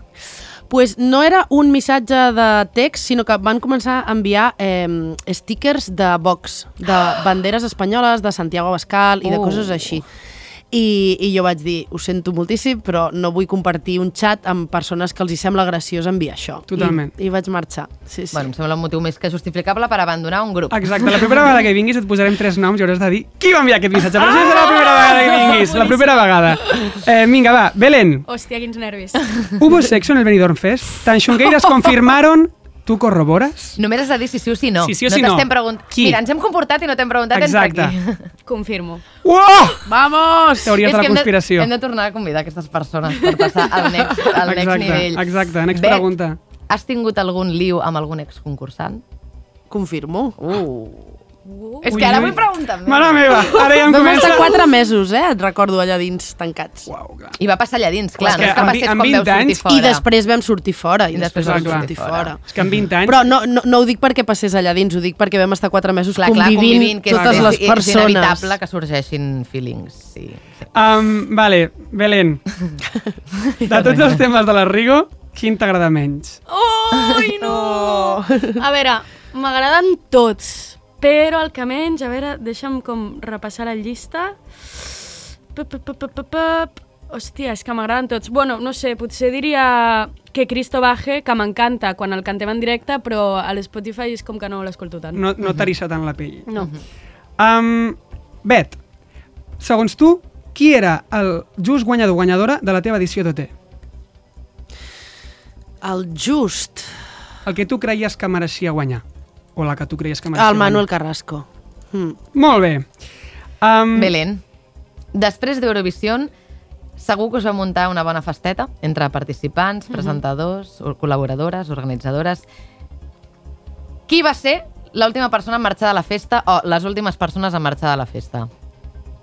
Pues no era un missatge de text, sinó que van començar a enviar eh, stickers de Vox, de banderes espanyoles, de Santiago Abascal i de Uh. coses així. I, I jo vaig dir, ho sento moltíssim, però no vull compartir un xat amb persones que els hi sembla graciós enviar això. Totalment. I, i vaig marxar. Sí, sí. Bueno, em sembla un motiu més que justificable per abandonar un grup. Exacte, la primera vegada que vinguis et posarem tres noms i hauràs de dir qui va enviar aquest missatge. Però això serà la primera vegada que vinguis, la primera vegada. Eh, vinga, va, Belén, Hòstia, quins nervis. ¿hubo sexo en el Benidorm Fest? ¿Tan xungueiras confirmaron? ¿Tú corroboras? Només has de dir si sí o si no. Si sí o no si no. pregunt... Qui? Mira, ens hem comportat i no t'hem preguntat Exacte. entre qui. *laughs* Confirmo. Uau! Vamos! Teories de la que hem conspiració. De, hem de tornar a convidar aquestes persones per passar al next, al *laughs* next Exacte, nivell. exacte. Next Bet, pregunta. Has tingut algun liu amb algun exconcursant? Confirmo. Uh. És Ui, que ara ui. vull preguntar més. Mare meva, ara ja em Vam comença... estar quatre mesos, eh? Et recordo allà dins, tancats. Uau, clar. I va passar allà dins, clar. És no que és que passés 20 veus sortir anys- fora. I després vam sortir fora. I, I després després vam vam sortir fora. És que amb 20 anys... Però no, no, no ho dic perquè passés allà dins, ho dic perquè vam estar quatre mesos Clar, clar, convivint, convivint, que és, totes és, les és persones. inevitable que sorgeixin feelings, sí. sí. Um, vale, Belén. *laughs* De tots els temes de la Rigo, quin t'agrada menys? Ui, no! A veure, m'agraden tots, però el que menys, a veure, deixa'm com repassar la llista. Pep, pep, pep, pep, pep. Hòstia, és que m'agraden tots. Bueno, no sé, potser diria que Cristo Baje, que m'encanta quan el cantem en directe, però a l'Spotify és com que no l'escolto tant. No, no t'arissa tant la pell. No. Um, Bet, segons tu, qui era el just guanyador guanyadora de la teva edició d'OT? El just, El que tu creies que mereixia guanyar. O la que tu creies que mereixia el Manuel. Carrasco. Mm. Molt bé. Um, Belén, després d'Eurovisió, segur que us va muntar una bona festeta entre participants, presentadors, or- col·laboradores, organitzadores. Qui va ser l'última persona en marxar de la festa o les últimes persones en marxar de la festa?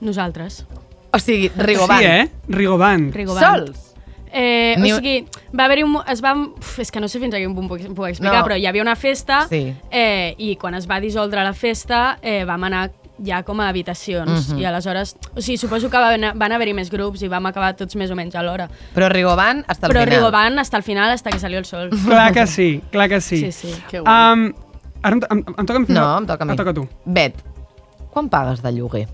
Nosaltres. O sigui, Rigoban. Sí, eh? Rigoban. Rigoban. Sols? Eh, Ni- o sigui, va haver-hi un... Es va, uf, és que no sé fins a quin punt puc, puc explicar, No. però hi havia una festa Sí. eh, i quan es va dissoldre la festa eh, vam anar ja com a habitacions Mhm. i aleshores, o sigui, suposo que van, van haver-hi més grups i vam acabar tots més o menys alhora. Però Rigoban hasta el Però final. Rigoban hasta el final, hasta que salió el sol. *laughs* Clar que sí, clar que sí. Sí, sí. Que guai. Um, ara em, em, em toca a mi? No, em toca a mi. Em toca a tu. Bet, quan pagues de lloguer?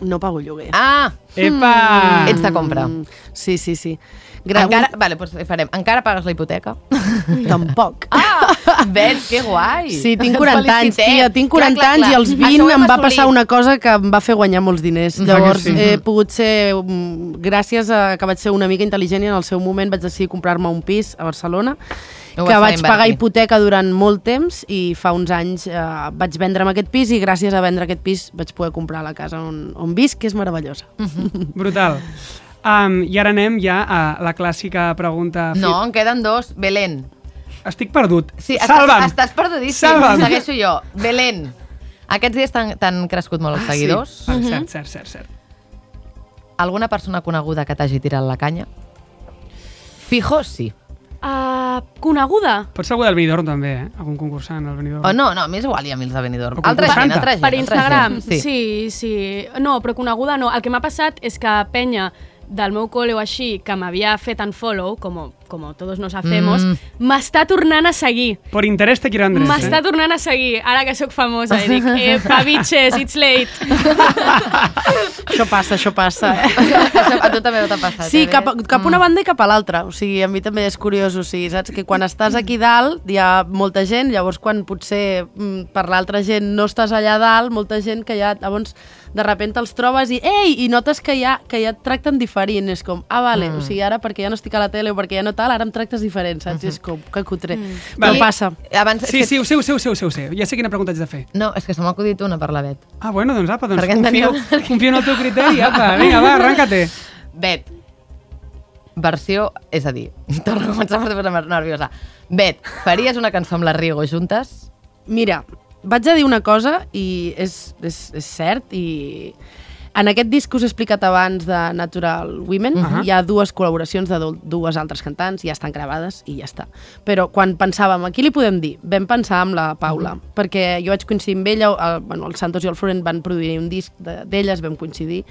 No pago lloguer. Ah, Epa! ets de compra. Mm, sí, sí, sí. Gra Encara, vale, doncs farem. Encara pagues la hipoteca? *laughs* Tampoc. Ah, Bet, que guai. Sí, tinc Et 40 anys, tia, tinc Clar, 40 clar, anys clar. i als Això 20 ho hem em va passar una cosa que em va fer guanyar molts diners. Llavors sí? he pogut ser, mm, gràcies a que vaig ser una mica intel·ligent i en el seu moment vaig decidir comprar-me un pis a Barcelona que vas vaig pagar hipoteca durant molt temps i fa uns anys eh, vaig vendre'm aquest pis i gràcies a vendre aquest pis vaig poder comprar la casa on, on visc, que és meravellosa. Brutal. Um, I ara anem ja a la clàssica pregunta... fi- No, en queden dos. Belén. Estic perdut. Sí, estàs, Salva'm! estàs perdudíssim. Salva'm! Segueixo jo. Belén. Aquests dies t'han crescut molt els seguidors. Ah, sí. Vale, cert, cert, cert, cert. Alguna persona coneguda que t'hagi tirat la canya? Fijo, sí. Uh, coneguda? Pot ser algú del Benidorm també, eh? Algun concursant al Benidorm. O no, no, m'és igual, hi ha mils de Benidorm. Altra gent, altra gent. Per Instagram? gent. Sí. sí, sí. No, però coneguda no. El que m'ha passat és que penya del meu col·le o així, que m'havia fet en follow, com, com todos nos hacemos, Mm. m'està tornant a seguir. Por interés te quiero Andrés, M'està eh? tornant a seguir, ara que sóc famosa. I dic, *laughs* epa, bitches, it's late. *laughs* això passa, això passa. Eh? A tu també t'ha passat. Sí, eh, cap, cap a una banda i cap a l'altra. O sigui, a mi també és curiós, o sigui, saps? Que quan estàs aquí dalt hi ha molta gent, llavors quan potser mm, per l'altra gent no estàs allà dalt, molta gent que ja, llavors, de repente els trobes i, ei, i notes que ja, que ja et tracten diferent. És com, ah, vale, mm. o sigui, ara perquè ja no estic a la tele o perquè ja no tal, ara em tractes diferent, saps? I és com, que cutre. Mm. Però Vale. passa. Abans, Sí, que- sí, ho sé, ho sé, ho sé, ho sé, ho sé. Ja sé quina pregunta haig de fer. No, és que se m'ha acudit una per la Bet. Ah, bueno, doncs apa, doncs Perquè confio, teniu- confio en el teu criteri, apa. Vinga, va, arranca-te. Bet, versió, és a dir, torno a començar per posar nerviosa. Bet, faries una cançó amb la Rigo juntes? Mira, vaig a dir una cosa i és, és, és cert i en aquest disc que us he explicat abans de Natural Women uh. -huh. hi ha dues col·laboracions de du- dues altres cantants, ja estan gravades i ja està. Però quan pensàvem, a qui li podem dir? Vam pensar amb la Paula, uh -huh. perquè jo vaig coincidir amb ella, el, bueno, el Santos i el Florent van produir un disc de- d'elles, vam coincidir,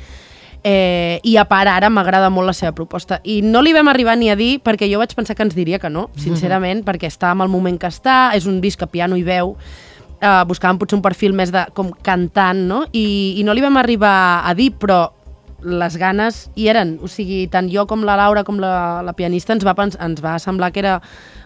Eh, I a part, ara m'agrada molt la seva proposta. I no li vam arribar ni a dir, perquè jo vaig pensar que ens diria que no, sincerament, perquè està en el moment que està, és un disc a piano i veu, eh, buscàvem potser un perfil més de com cantant, no? I, i no li vam arribar a dir, però les ganes hi eren, o sigui, tant jo com la Laura com la, la pianista ens va, ens va semblar que era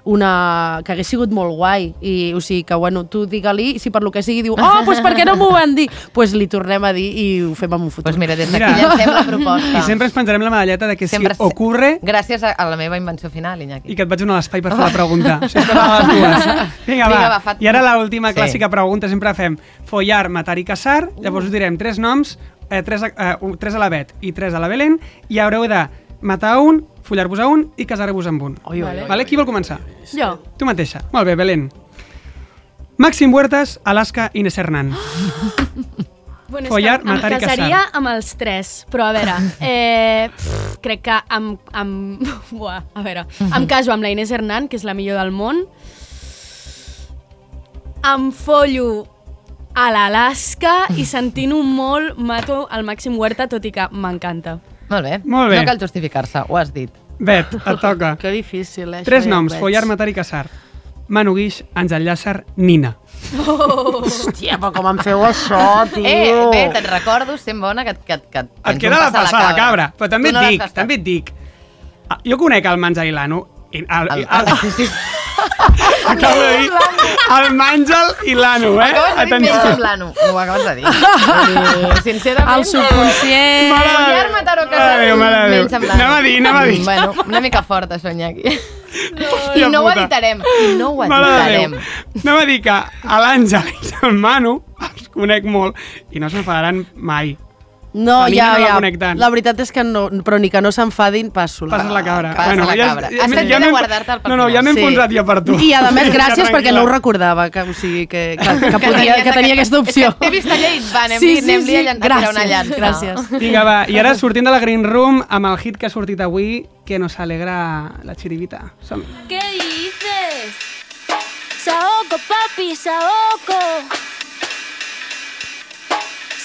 una... que hagués sigut molt guai i o sigui que bueno, tu digue-li i si per lo que sigui diu oh, doncs per què no m'ho van dir? Doncs *laughs* pues li tornem a dir i ho fem en un futur. Doncs mira, des d'aquí llancem la *laughs* proposta. I sempre ens penjarem la medalleta de que Sempre si ocurre Gràcies a, la meva invenció final, Iñaki. i que et vaig donar l'espai per fer la pregunta. *laughs* O sigui, les dues. Vinga, va. Vinga, va, I ara l'última Sí. clàssica pregunta. Sempre fem follar, matar i casar. Llavors us direm tres noms, eh, tres, a, eh, tres a la Bet i tres a la Belén, i haureu de matar un, follar-vos a un i casar-vos amb un. Oi, oi, oi. Vale? Qui vol començar? Jo. Tu mateixa. Molt bé, Belén. Màxim Huertas, Alaska, Inés Hernán. *laughs* Bueno, és Follar, que em matar i casaria caçar. amb els tres, però a veure, eh, pff, crec que amb, *laughs* amb, buah, a veure, em caso amb la Inés Hernán, que és la millor del món, em follo a l'Alaska i sentint-ho molt mato el Màxim Huerta, tot i que m'encanta. Molt bé. Molt bé. No cal justificar-se, ho has dit. Bet, et *laughs* toca. Que difícil, eh? Tres ja noms, veig. Follar, Matar i Caçar. Manu Guix, Àngel Llàcer, Nina. Hòstia, però com em feu això, tio? Eh, bé, te'n recordo, sent bona, que, que, que Et queda la pas a passada cabra. Però també Tu et no l'has dic, també et dic. ah, Jo conec el Màngel i l'Ano. i El, El, el, el, el, sí, sí. *laughs* acabo de dir el Màngel i l'Ano, eh? Acabes de dir menys amb l'ano. Ho acabes de dir. Sincerament... El subconscient... Mare de Déu. Mare de Déu, mare de Déu. Anava a dir, anava a dir. Bueno, una mica fort, això, Iñaki. Hòstia I no ho editarem, i no ho editarem. Anava a dir que a l'Àngel i el Manu els conec molt i no s'enfadaran mai. No, La Nina ja, no la ja. La veritat és que no, però ni que no s'enfadin, passo. Passa la cabra. Passa la cabra. Has fet bé de m'he- guardar-te'l pel No, no, ja m'he Sí. enfonsat ja per tu. I a més, *laughs* Ja, gràcies perquè no ho recordava, que, o sigui, que, que, que, *laughs* podia, que tenia aquesta opció. T'he vist allà i va, anem, Sí, sí, sí, anem sí. a, a tirar una Gràcies, llança. gràcies. Vinga, va. I ara sortint de la Green Room amb el hit que ha sortit avui, que nos alegra la chirivita. som -hi. ¿Qué dices? Saoco, papi, saoco.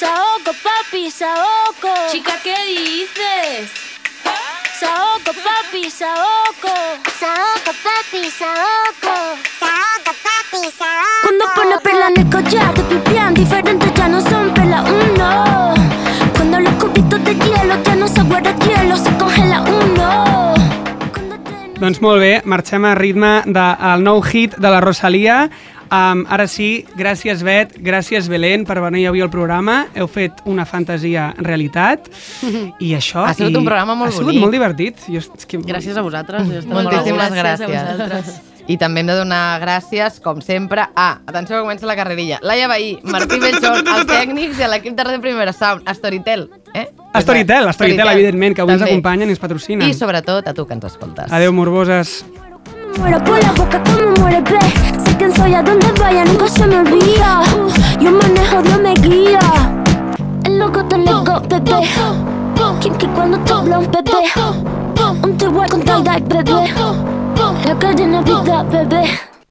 Saoco, papi, saoco. Chica, ¿qué dices? Saoco, papi, saoco. Saoco, papi, saoco. Saoco, papi, saoco. Cuando pone perla en el collar, te pipián diferentes ya no son perla uno. Cuando los cubitos de hielo ya no se guarda hielo, se congela uno. Doncs molt bé, marxem a ritme del nou hit de la Rosalia. Um, ara sí, gràcies Bet, gràcies Belén per venir avui al programa. Heu fet una fantasia realitat. I això... Ha sigut i un programa molt Ha sigut bonic. molt divertit. Jo, és que... Gràcies a vosaltres. Jo Moltíssimes gust. gràcies a gràcies. vosaltres. *laughs* I també hem de donar gràcies, com sempre, a, atenció que comença la carrerilla, Laia Bahí, Martí Bellón, *laughs* els tècnics i a l'equip de Ràdio Primera Sound, a Storytel. Eh? A Storytel, a Storytel, evidentment, que avui ens acompanyen i ens patrocinen. I sobretot a tu que ens escoltes. Adéu, morboses. muero por la boca como muere ve Sé quién soy a donde vaya nunca se me olvida. Yo manejo Dios me guía. El loco te loco bebé. Kinky cuando te habla un bebé. Un igual con tie-dye bebé. La calle Navidad bebé